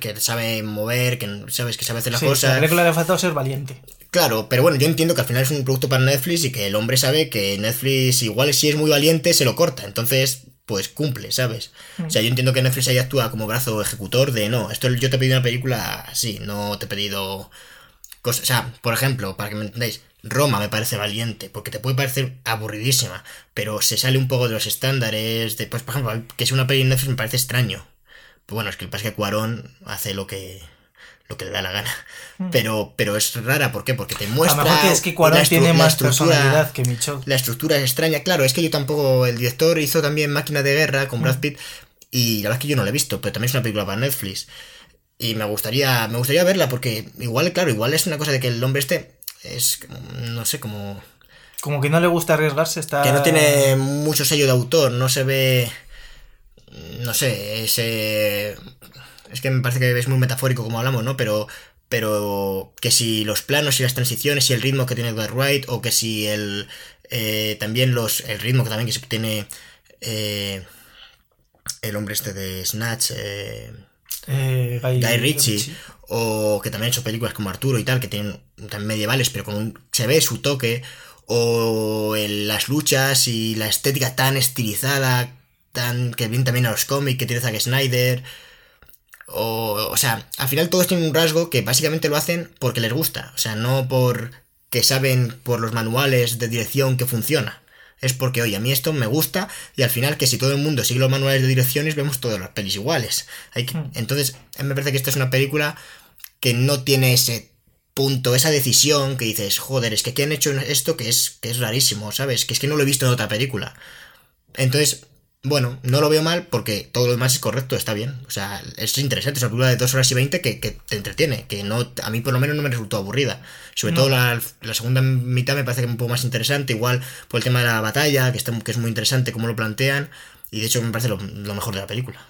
que sabe mover, que sabes que sabe hacer las Sí, a la cosas. película le ha faltado ser valiente. Claro, pero bueno, yo entiendo que al final es un producto para Netflix y que el hombre sabe que Netflix, igual si es muy valiente, se lo corta. Entonces, pues cumple, ¿sabes? O sea, yo entiendo que Netflix ahí actúa como brazo ejecutor de no, esto yo te he pedido una película así, no te he pedido cosas. O sea, por ejemplo, para que me entendáis, Roma me parece valiente, porque te puede parecer aburridísima, pero se sale un poco de los estándares. De, pues, por ejemplo, que es una peli en Netflix me parece extraño. Pero bueno, es que el pasa es que Cuarón hace lo que lo que le da la gana. Pero, pero es rara, ¿por qué? Porque te. A muestra. lo mejor que es que Cuarón tiene más estructura- personalidad que Michaud. La estructura es extraña, claro, es que yo tampoco. El director hizo también Máquina de Guerra con. Brad Pitt. Y la verdad es que yo no la he visto, pero también es una película para Netflix. Y me gustaría, me gustaría verla porque igual, claro, igual es una cosa de que el hombre este es, no sé, como Como que no le gusta arriesgarse, está... que no tiene mucho sello de autor, no se ve, no sé, ese, es que me parece que es muy metafórico como hablamos, ¿no? Pero, pero que si los planos y las transiciones y el ritmo que tiene Edgar Wright o que si el, eh, también los, el ritmo que también que se tiene eh, el hombre este de Snatch, eh, Eh, Guy, Guy Ritchie, o que también ha hecho películas como Arturo y tal, que tienen también medievales, pero con un, se ve su toque, o el- las luchas y la estética tan estilizada, tan que viene también a los cómics, que tiene Zack Snyder, o, o sea, al final todos tienen un rasgo que básicamente lo hacen porque les gusta, o sea, no por que saben por los manuales de dirección que funciona. Es porque, oye, a mí esto me gusta y al final que si todo el mundo sigue los manuales de direcciones vemos todas las pelis iguales. Hay que- Hmm. Entonces, a mí me parece que esta es una película que no tiene ese punto, esa decisión que dices, joder, es que aquí han hecho esto que es, que es rarísimo, ¿sabes? Que es que no lo he visto en otra película. Entonces, bueno, no lo veo mal porque todo lo demás es correcto, está bien. O sea, es interesante, es una película de 2 horas y 20 que, que, te entretiene, que no a mí por lo menos no me resultó aburrida. Sobre todo la, la, segunda mitad me parece que es un poco más interesante, igual por el tema de la batalla, que, está, que es muy interesante cómo lo plantean, y de hecho me parece lo, lo mejor de la película.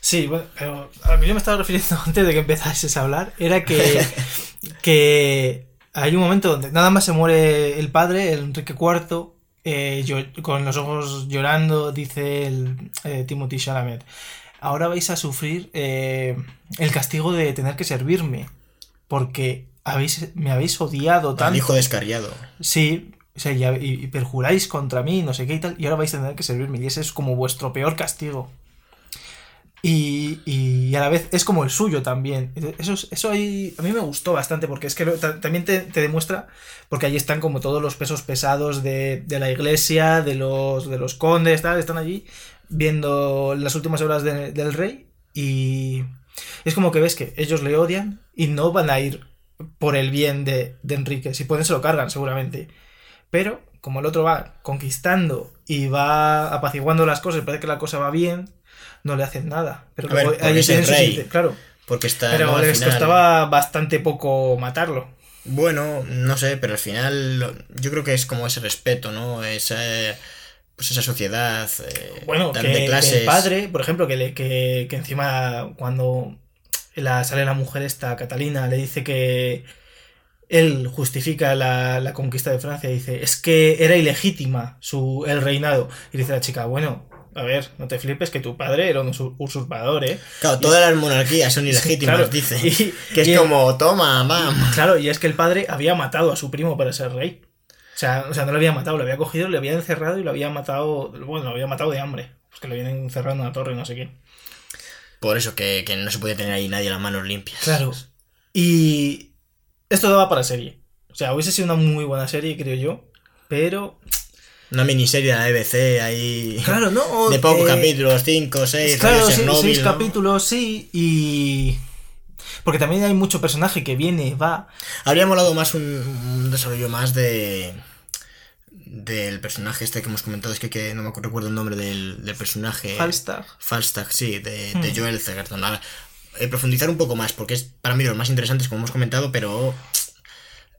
Sí, bueno, pero a mí yo me estaba refiriendo antes de que empezases a hablar, era que, que hay un momento donde nada más se muere el padre, el Enrique IV, eh, yo, con los ojos llorando, dice el eh, Timothy Chalamet. Ahora vais a sufrir eh, el castigo de tener que servirme. Porque habéis, me habéis odiado tanto. Al hijo descarriado. Sí, o sea, y, y, perjuráis contra mí, no sé qué y tal, y ahora vais a tener que servirme. Y ese es como vuestro peor castigo. Y, y, a la vez es como el suyo también. Eso, eso ahí a mí me gustó bastante porque es que lo, también te, demuestra, porque ahí están como todos los pesos pesados de, de, la iglesia, de los, de los condes, tal, están allí viendo las últimas horas de, del rey y es como que ves que ellos le odian y no van a ir por el bien de, de Enrique. Si pueden se lo cargan seguramente. Pero como el otro va conquistando y va apaciguando las cosas, parece que la cosa va bien, no le hacen nada. Pero a ver, ahí es el rey, claro. Porque está. Pero ¿no? les final... costaba bastante poco matarlo. Bueno, no sé, pero al final yo creo que es como ese respeto, ¿no? Esa, pues esa sociedad eh, bueno, que, de clases. Que el padre, por ejemplo, que, le, que, que encima cuando la, sale la mujer esta, Catalina, le dice que él justifica la, la, conquista de Francia, dice, es que era ilegítima su, el reinado. Y dice la chica, bueno, a ver, no te flipes que tu padre era un usurpador, ¿eh? Claro, todas las monarquías son ilegítimas, claro, dice. Y, que es y, como, toma, mam. Claro, y es que el padre había matado a su primo para ser rey. O sea, o sea, no lo había matado, lo había cogido, le había encerrado y lo había matado, bueno, lo había matado de hambre. Pues que lo habían encerrado en una torre, no sé qué. Por eso que, que no se podía tener ahí nadie las manos limpias. Claro. Y esto daba para serie. O sea, hubiese sido una muy buena serie, creo yo. Pero una miniserie de la BBC ahí. Claro, no. De pocos eh, capítulos, 5, 6, claro, seis, Chernobyl, seis ¿no? capítulos, sí. Y. Porque también hay mucho personaje que viene, va. Habría molado más un, un desarrollo más de. Del personaje este que hemos comentado, es que, que no me recuerdo el nombre del, del personaje. Falstag. Falstag, sí, de, de hmm. Joel Zegerton. Eh, profundizar un poco más, porque es para mí los más interesantes, como hemos comentado, pero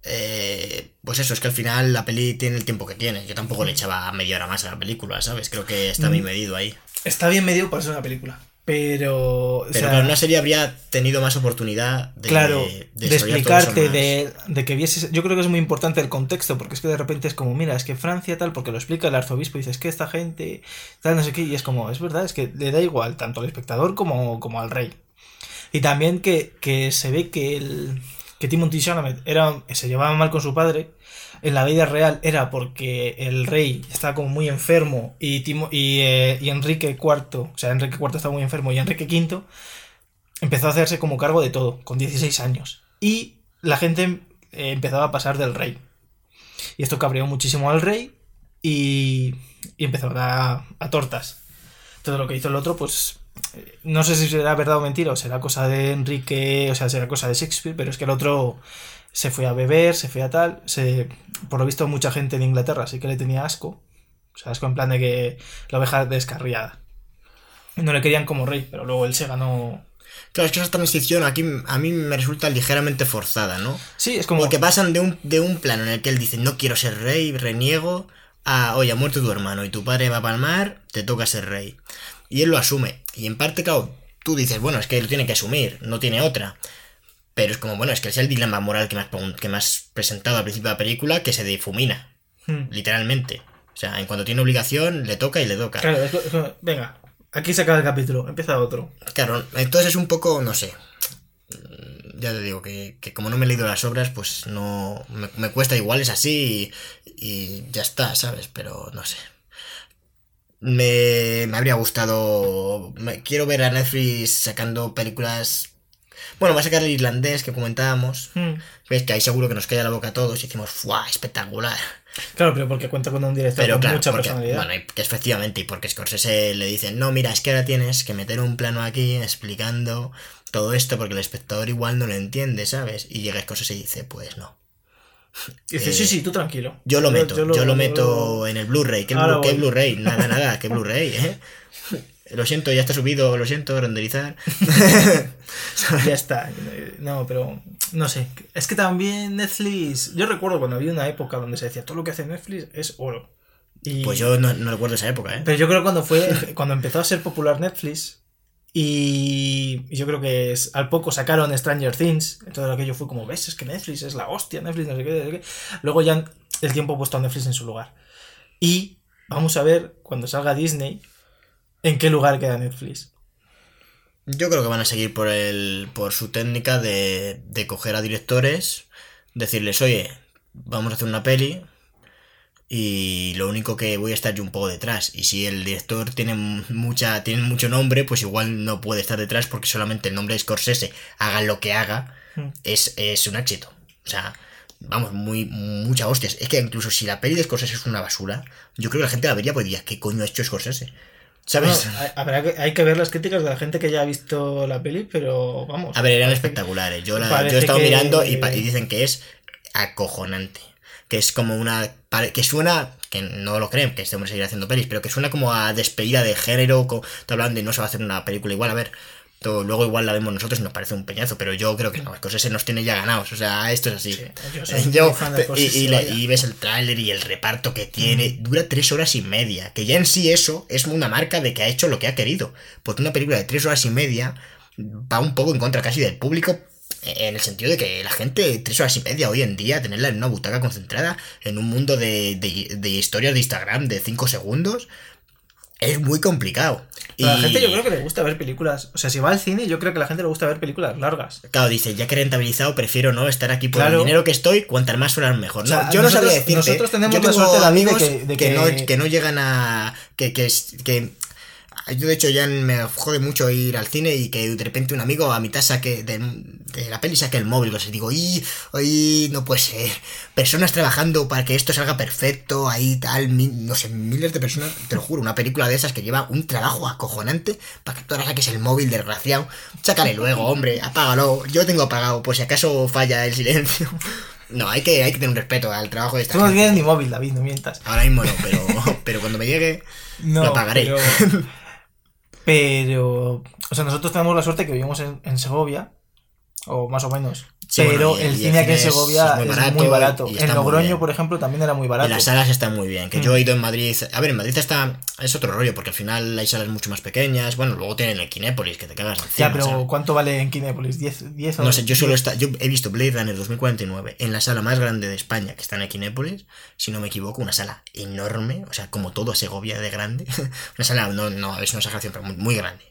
eh, pues eso, es que al final la peli tiene el tiempo que tiene. Yo tampoco le echaba media hora más a la película, ¿sabes? Creo que está bien medido ahí. Está bien medido para ser una película. Pero. Pero sea, una serie habría tenido más oportunidad de, claro, de, explicarte, de, de, que vieses. Yo creo que es muy importante el contexto, porque es que de repente es como, mira, es que Francia tal, porque lo explica el arzobispo y dice, es que esta gente, tal, no sé qué, y es como, es verdad, es que le da igual tanto al espectador como, como al rey. Y también que, que se ve que el, que Timothy Chalamet era, se llevaba mal con su padre, en la vida real era porque el rey estaba como muy enfermo y, Timo, y, eh, y, Enrique IV, o sea, Enrique IV estaba muy enfermo y Enrique V empezó a hacerse como cargo de todo, con 16 años. Y la gente eh, empezaba a pasar del rey. Y esto cabreó muchísimo al rey y, y empezó a dar a tortas. Todo lo que hizo el otro, pues no sé si será verdad o mentira, o será cosa de Enrique, o sea, será cosa de Shakespeare, pero es que el otro se fue a beber, se fue a tal, se, por lo visto mucha gente en Inglaterra sí que le tenía asco, o sea, asco en plan de que la oveja descarriada. No le querían como rey, pero luego él se ganó... Claro, es que esa transición aquí a mí me resulta ligeramente forzada, ¿no? Sí, es como... Porque pasan de un, de un plano en el que él dice, no quiero ser rey, reniego, a, oye, ha muerto tu hermano y tu padre va a palmar, te toca ser rey. Y él lo asume. Y en parte, claro, tú dices, bueno, es que él tiene que asumir, no tiene otra. Pero es como, bueno, es que es el dilema moral que me has, que me has presentado al principio de la película que se difumina. Hmm. Literalmente. O sea, en cuanto tiene obligación, le toca y le toca. Claro, es, es, venga, aquí se acaba el capítulo, empieza otro. Claro, entonces es un poco, no sé. Ya te digo que, que como no me he leído las obras, pues no. Me, me cuesta igual, es así y, y ya está, ¿sabes? Pero no sé me, me habría gustado. Me, quiero ver a Netflix sacando películas. Bueno, va a sacar el irlandés que comentábamos. Mm. Ves que ahí seguro que nos calla la boca a todos y decimos, ¡fuah! Espectacular. Claro, pero porque cuenta con un director pero, con claro, mucha porque, personalidad. Bueno, que efectivamente, y porque Scorsese le dicen, no, mira, es que ahora tienes que meter un plano aquí explicando todo esto porque el espectador igual no lo entiende, ¿sabes? Y llega Scorsese y dice, pues no. Y dice, Eh, sí, sí, tú tranquilo. Yo lo meto, yo lo, meto en el Blu-ray. ¿Qué, Blu-. Blu-ray? Nada, nada, ¿qué Blu-ray? ¿eh? Lo siento, ya está subido, lo siento, renderizar. Ya está. No, pero no sé. Es que también Netflix. Yo recuerdo cuando había una época donde se decía todo lo que hace Netflix es oro. Y- Pues yo no, no recuerdo esa época, ¿eh? Pero yo creo que cuando fue. Cuando empezó a ser popular Netflix. Y yo creo que es- al poco sacaron Stranger Things. Todo aquello fue como, ves, es que Netflix es la hostia, Netflix, no sé qué, no sé qué. Luego ya el tiempo ha puesto a Netflix en su lugar. Y vamos a ver cuando salga Disney en qué lugar queda Netflix. Yo creo que van a seguir por el por su técnica de, de coger a directores, decirles, oye, vamos a hacer una peli y lo único que voy a estar yo un poco detrás. Y si el director tiene mucha tiene mucho nombre, pues igual no puede estar detrás porque solamente el nombre de Scorsese, haga lo que haga, Mm. es, es un éxito. O sea, vamos, muy mucha hostias. Es que incluso si la peli de Scorsese es una basura, yo creo que la gente la vería pues diría, ¿qué coño ha hecho Scorsese? ¿Sabes? Bueno, hay- que, hay que ver las críticas de la gente que ya ha visto la peli, pero vamos. A ver, eran espectaculares. Yo, la- yo he estado que- mirando y, pa- y dicen que es acojonante. Que es como una. Que suena. Que no lo creen, que este hombre seguirá haciendo pelis, pero que suena como a despedida de género. Te hablan de no se va a hacer una película igual. A ver, luego igual la vemos nosotros y nos parece un peñazo, pero yo creo que no. Scorsese nos tiene ya ganados. O sea, esto es así. Sí, yo soy y, y ves el tráiler y el reparto que tiene. Dura tres horas y media. Que ya en sí eso es una marca de que ha hecho lo que ha querido. Porque una película de tres horas y media va un poco en contra casi del público. En el sentido de que la gente, tres horas y media hoy en día, tenerla en una butaca concentrada, en un mundo de, de, de historias de Instagram de cinco segundos, es muy complicado. Pero a la Y- gente yo creo que le gusta ver películas. O sea, si va al cine, yo creo que a la gente le gusta ver películas largas. Claro, dice, ya que he rentabilizado, prefiero no estar aquí por Claro. el dinero que estoy, cuantas más horas mejor. O sea, no, yo nosotros- no sabría decirte. nosotros tenemos yo la tengo suerte, David, de amigos que- de que, que- no, que no llegan a. Que, que- yo, de hecho, ya me jode mucho ir al cine y que de repente un amigo a mitad saque de, de la peli saque el móvil. Pues digo, ¡y! ¡ay! No puede ser. Personas trabajando para que esto salga perfecto, ahí tal, no sé, miles de personas, te lo juro, una película de esas que lleva un trabajo acojonante para que tú ahora saques el móvil, desgraciado. Sácale luego, hombre, apágalo. Yo tengo apagado, por si acaso falla el silencio. No, hay que, hay que tener un respeto al trabajo de esta Tú no tienes ni móvil, David, no mientas. Ahora mismo no, pero, pero cuando me llegue, No, lo apagaré. Pero, pero, o sea, nosotros tenemos la suerte que vivimos en, en Segovia, o más o menos. Sí, pero bueno, y- el y cine aquí en es- Segovia es muy es barato muy barato. y En Logroño, por ejemplo, también era muy barato. En las salas están muy bien. Que Mm. yo he ido en Madrid. A ver, en Madrid está. Es otro rollo, porque al final hay salas mucho más pequeñas. Bueno, luego tienen el Kinépolis, que te cagas encima. ya, pero o sea. ¿cuánto vale en Kinépolis? ¿10, 10 o No sé, yo solo 10? está, yo he visto Blade Runner 2049 en la sala más grande de España, que está en Equinépolis, si no me equivoco, una sala enorme, o sea, como todo Segovia de grande. una sala, no, no, es una exageración, pero muy, muy grande.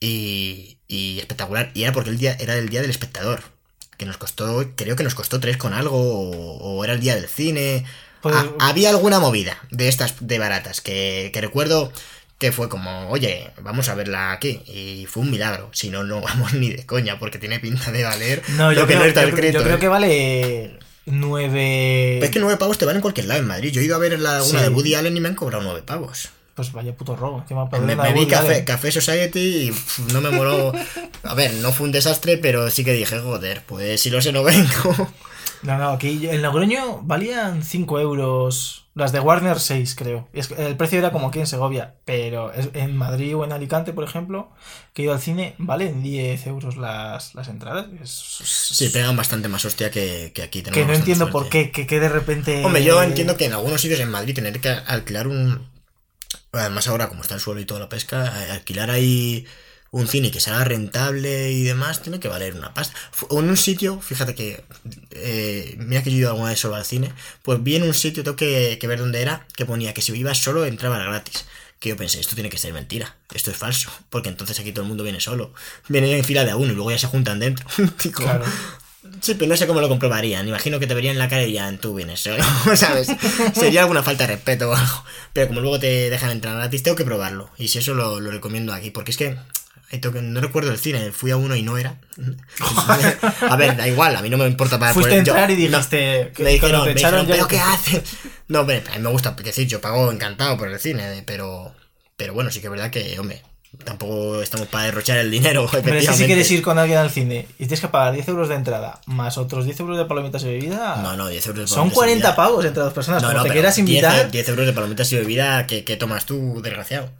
Y, y espectacular. Y era porque el día era el día del espectador. Que nos costó, creo que nos costó tres con algo, o, o era el día del cine. Pues- Ha- había alguna movida de estas de baratas que, que recuerdo que fue como, oye, vamos a verla aquí. Y fue un milagro. Si no, no vamos ni de coña, porque tiene pinta de valer No, yo, lo que creo, no está yo escrito. yo creo ¿eh? que vale 9... Pero es que nueve pavos te van en cualquier lado en Madrid. Yo he ido a ver la una Sí. de Woody Allen y me han cobrado nueve pavos. Pues vaya puto robo. Me, me vi Café. Café Society y no me moló. A ver, no fue un desastre, pero sí que dije, joder, pues si lo sé no vengo. No, no, aquí en Logroño valían 5 euros. Las de Warner 6, creo. El precio era como aquí en Segovia. Pero en Madrid o en Alicante, por ejemplo, que he ido al cine, valen 10 euros las, las entradas. Es- Sí, pegan bastante más hostia que, que aquí. tenemos que no entiendo por qué, que, que de repente. Hombre, yo entiendo que en algunos sitios en Madrid tener que alquilar un. Además, ahora, como está el suelo y toda la pesca, alquilar ahí un cine que sea rentable y demás, tiene que valer una pasta. Fu- En un sitio, fíjate que. eh, mira que yo he ido alguna vez solo al cine, pues vi en un sitio, tengo que, ver dónde era, que ponía que si ibas solo entraba gratis. Que yo pensé, esto tiene que ser mentira, esto es falso, porque entonces aquí todo el mundo viene solo. Vienen en fila de uno y luego ya se juntan dentro. Claro. Sí, pero no sé cómo lo comprobarían. Imagino que te verían la cara y ya tú vienes solo, ¿sabes? Sería alguna falta de respeto o algo. Pero como luego te dejan entrar gratis, tengo que probarlo. Y si eso lo, lo recomiendo aquí, porque es que, no recuerdo el cine, fui a uno y no era. A ver, da igual, a mí no me importa para Fuiste a poner- yo- entrar y no, dijiste. que me dijeron, te me echaron dijeron, ¿pero qué haces? No, hombre, a mí me gusta, decir, yo pago encantado por el cine, pero, pero bueno, sí que es verdad que, hombre, Tampoco estamos para derrochar el dinero, Pero que si quieres ir con alguien al cine y tienes que pagar 10 euros de entrada más otros 10 euros de palomitas y bebida, No, no, 10 euros de son palomitas y 40 bebida. pavos entre dos personas. No, Como no, te quieras 10 invitar. 10 euros de palomitas y bebida, ¿qué, qué tomas tú, desgraciado?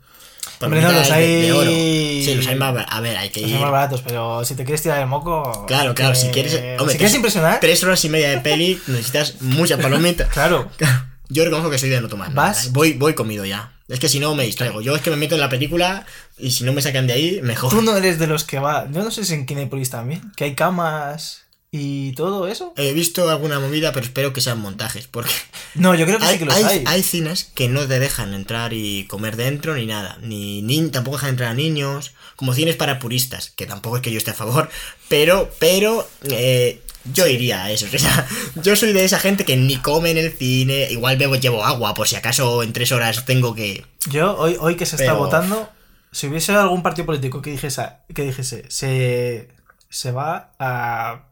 Hombre, no, los Palomitas de- hay- de oro. Sí, los hay más. bar- A ver, hay que Son ir. más baratos, pero si te quieres tirar el moco. Claro, claro, si eh, quieres. si quieres impresionar, Tres horas y media de peli, necesitas mucha palomita. claro. Yo reconozco que soy de no tomar. ¿Vas? ¿eh? Voy, voy comido ya. Es que si no me distraigo. Yo es que me meto en la película y si no me sacan de ahí, mejor. Tú no eres de los que va. Yo no sé si en Kinepolis también. Que hay camas y todo eso. He visto alguna movida, pero espero que sean montajes. Porque No, yo creo que hay, sí que los hay- hay. hay cines que no te dejan entrar y comer dentro ni nada. Ni, ni tampoco dejan entrar a niños. Como cines para puristas, que tampoco es que yo esté a favor. Pero, pero, eh, yo iría a eso. O sea, yo soy de esa gente que ni come en el cine. Igual bebo, llevo agua, por si acaso en tres horas tengo que. Yo, hoy, hoy que se está Pero- votando, si hubiese algún partido político que dijese, que dijese se, se va a.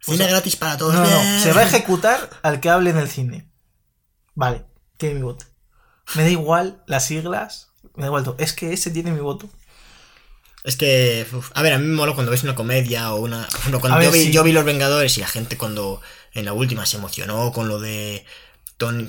Cine sea, gratis para todos. No, no, se va a ejecutar al que hable en el cine. Vale, tiene mi voto. Me da igual las siglas, me da igual todo. Es que ese tiene mi voto. Es que, uf, a ver, a mí me mola cuando ves una comedia o una... por ejemplo, cuando yo ver, vi, sí. yo vi Los Vengadores y la gente cuando en la última se emocionó con lo de con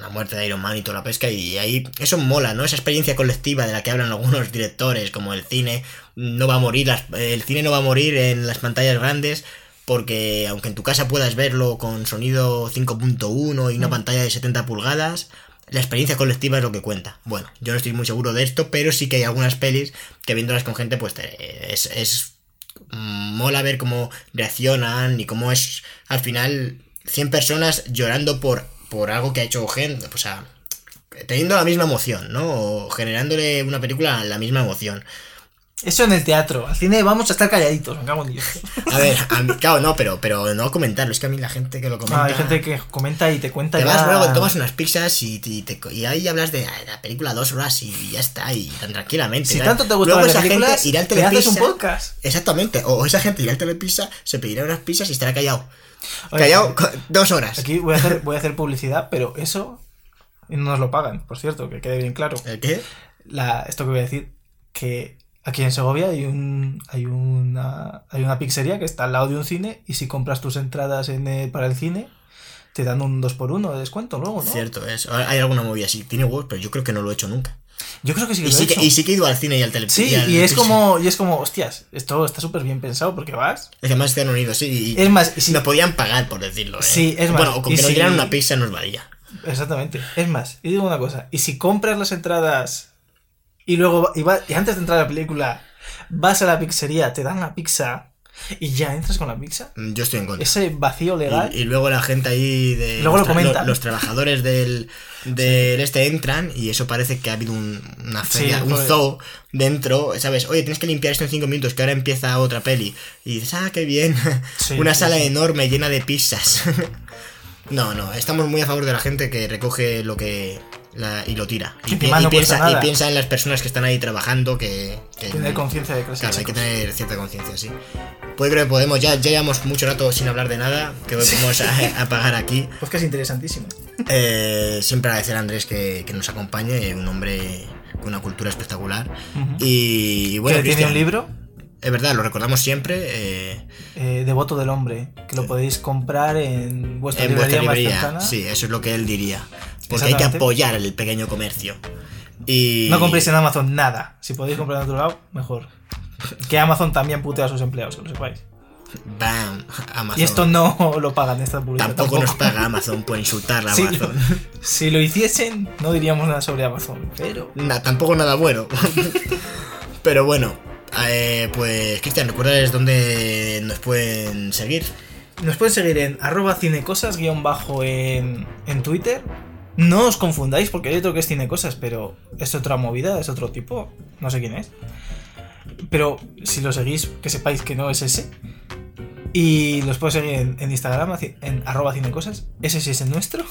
la muerte de Iron Man y toda la pesca y ahí eso mola, ¿no? Esa experiencia colectiva de la que hablan algunos directores, como el cine no va a morir, las- el cine no va a morir en las pantallas grandes porque aunque en tu casa puedas verlo con sonido 5.1 y una Mm. pantalla de 70 pulgadas, la experiencia colectiva es lo que cuenta. Bueno, yo no estoy muy seguro de esto, pero sí que hay algunas pelis que viéndolas con gente, pues te- es, es mola ver cómo reaccionan y cómo es al final 100 personas llorando por, por algo que ha hecho gente, o sea, teniendo la misma emoción, ¿no? O generándole una película la misma emoción. Eso en el teatro. Al cine vamos a estar calladitos, me cago en Dios. A ver, a mí- claro, no, pero, pero no comentarlo, es que a mí la gente que lo comenta... Ah, hay gente que comenta y te cuenta Te ya- vas luego, tomas unas pizzas y, y, te- y ahí hablas de ah, la película dos horas y ya está, y tan tranquilamente. Si tanto te gustan Luego esa gente irá al te haces un Telepizza- podcast. Exactamente, o esa gente irá al Telepizza, se pedirá unas pizzas y estará callado. Oye, callado dos horas. Aquí voy a hacer, voy a hacer publicidad, pero eso no nos lo pagan, por cierto, que quede bien claro. ¿El qué? La, esto que voy a decir, que aquí en Segovia hay un hay una hay una pizzería que está al lado de un cine y si compras tus entradas en el- para el cine te dan un 2x1 de descuento luego, ¿no? Cierto, es. Hay alguna movida así, tiene huevos, pero yo creo que no lo he hecho nunca. Yo creo que sí que Y lo he sí, que, hecho. y sí que he ido al cine y al Telepizza. Sí, y es como y es como, hostias, esto está súper bien pensado porque vas. Es que además se han unido, sí. Y Es más, si- nos podían pagar, por decirlo. ¿eh? Sí, es más, Bueno, con que nos si- dieran una pizza nos valía. Exactamente. Es más, y digo una cosa, y si compras las entradas y luego y, va- y antes de entrar a la película vas a la pizzería, te dan la pizza y ya entras con la pizza, Mm, Yo estoy en contra. ese vacío legal. Y, y luego la gente ahí de Luego lo los, comentan. los trabajadores del, del este entran y eso parece que ha habido un, una Sí, feria, un zoo dentro, ¿sabes? Oye, tienes que limpiar esto en cinco minutos, que ahora empieza otra peli. Y dices, ah, qué bien. Sí, una sala enorme llena de pizzas. no, no, estamos muy a favor de la gente que recoge lo que... la- y lo tira. Y, pi- y piensa, y piensa en las personas que están ahí trabajando que... que- Tener conciencia de clase. Claro, hay que tener cierta conciencia, sí. Pues creo que podemos, ya, ya llevamos mucho rato sin hablar de nada, que vamos a, a pagar aquí. Pues que es interesantísimo. Eh, siempre agradecer a Andrés que, que nos acompañe, un hombre con una cultura espectacular. Ujú. Y bueno, tiene un libro, Es verdad, lo recordamos siempre. eh, eh, Devoto del Hombre, que lo podéis comprar en vuestra en librería, vuestra librería. más cercana. Sí, eso es lo que él diría. Porque hay que apoyar el pequeño comercio. Y... No compréis en Amazon nada. Si podéis comprar en otro lado, mejor. Que Amazon también putea a sus empleados, que lo sepáis. Bam, Amazon. Y esto no lo pagan, esta publicidad. Tampoco, nos paga Amazon por insultar a Amazon. Si lo hiciesen, no diríamos nada sobre Amazon. Pero. Na- tampoco nada bueno. Pero bueno, eh, pues Cristian, ¿recuerdas dónde nos pueden seguir? Nos pueden seguir en arroba cinecosas guion bajo en, en Twitter. No os confundáis porque hay otro que es cinecosas, pero es otra movida, es otro tipo. No sé quién es. Pero si lo seguís, que sepáis que no es ese. Y los puedo seguir en, en Instagram, en arroba cinecosas. Ese sí es el nuestro.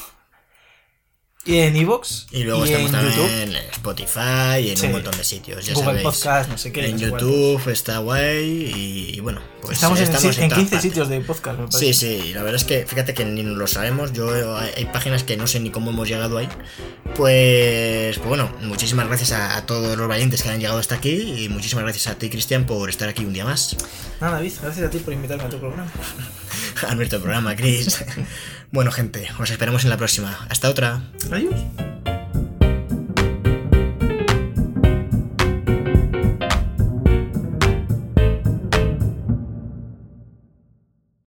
Y en Evox. Y luego y estamos en también YouTube. en Spotify y en Sí. un montón de sitios. Ya Google sabéis. Podcast, no sé qué. en cuál. YouTube está guay y, y bueno, pues estamos en, estamos en todas 15 partes. sitios de podcast, me Sí, parece. sí, la verdad es que fíjate que ni lo sabemos. Yo hay, hay páginas que no sé ni cómo hemos llegado ahí. Pues, pues bueno, muchísimas gracias a, a todos los valientes que han llegado hasta aquí y muchísimas gracias a ti, Cristian, por estar aquí un día más Nada, David, gracias a ti por invitarme a tu programa. a nuestro programa, Chris. bueno, gente, os esperamos en la próxima. Hasta otra. Adiós.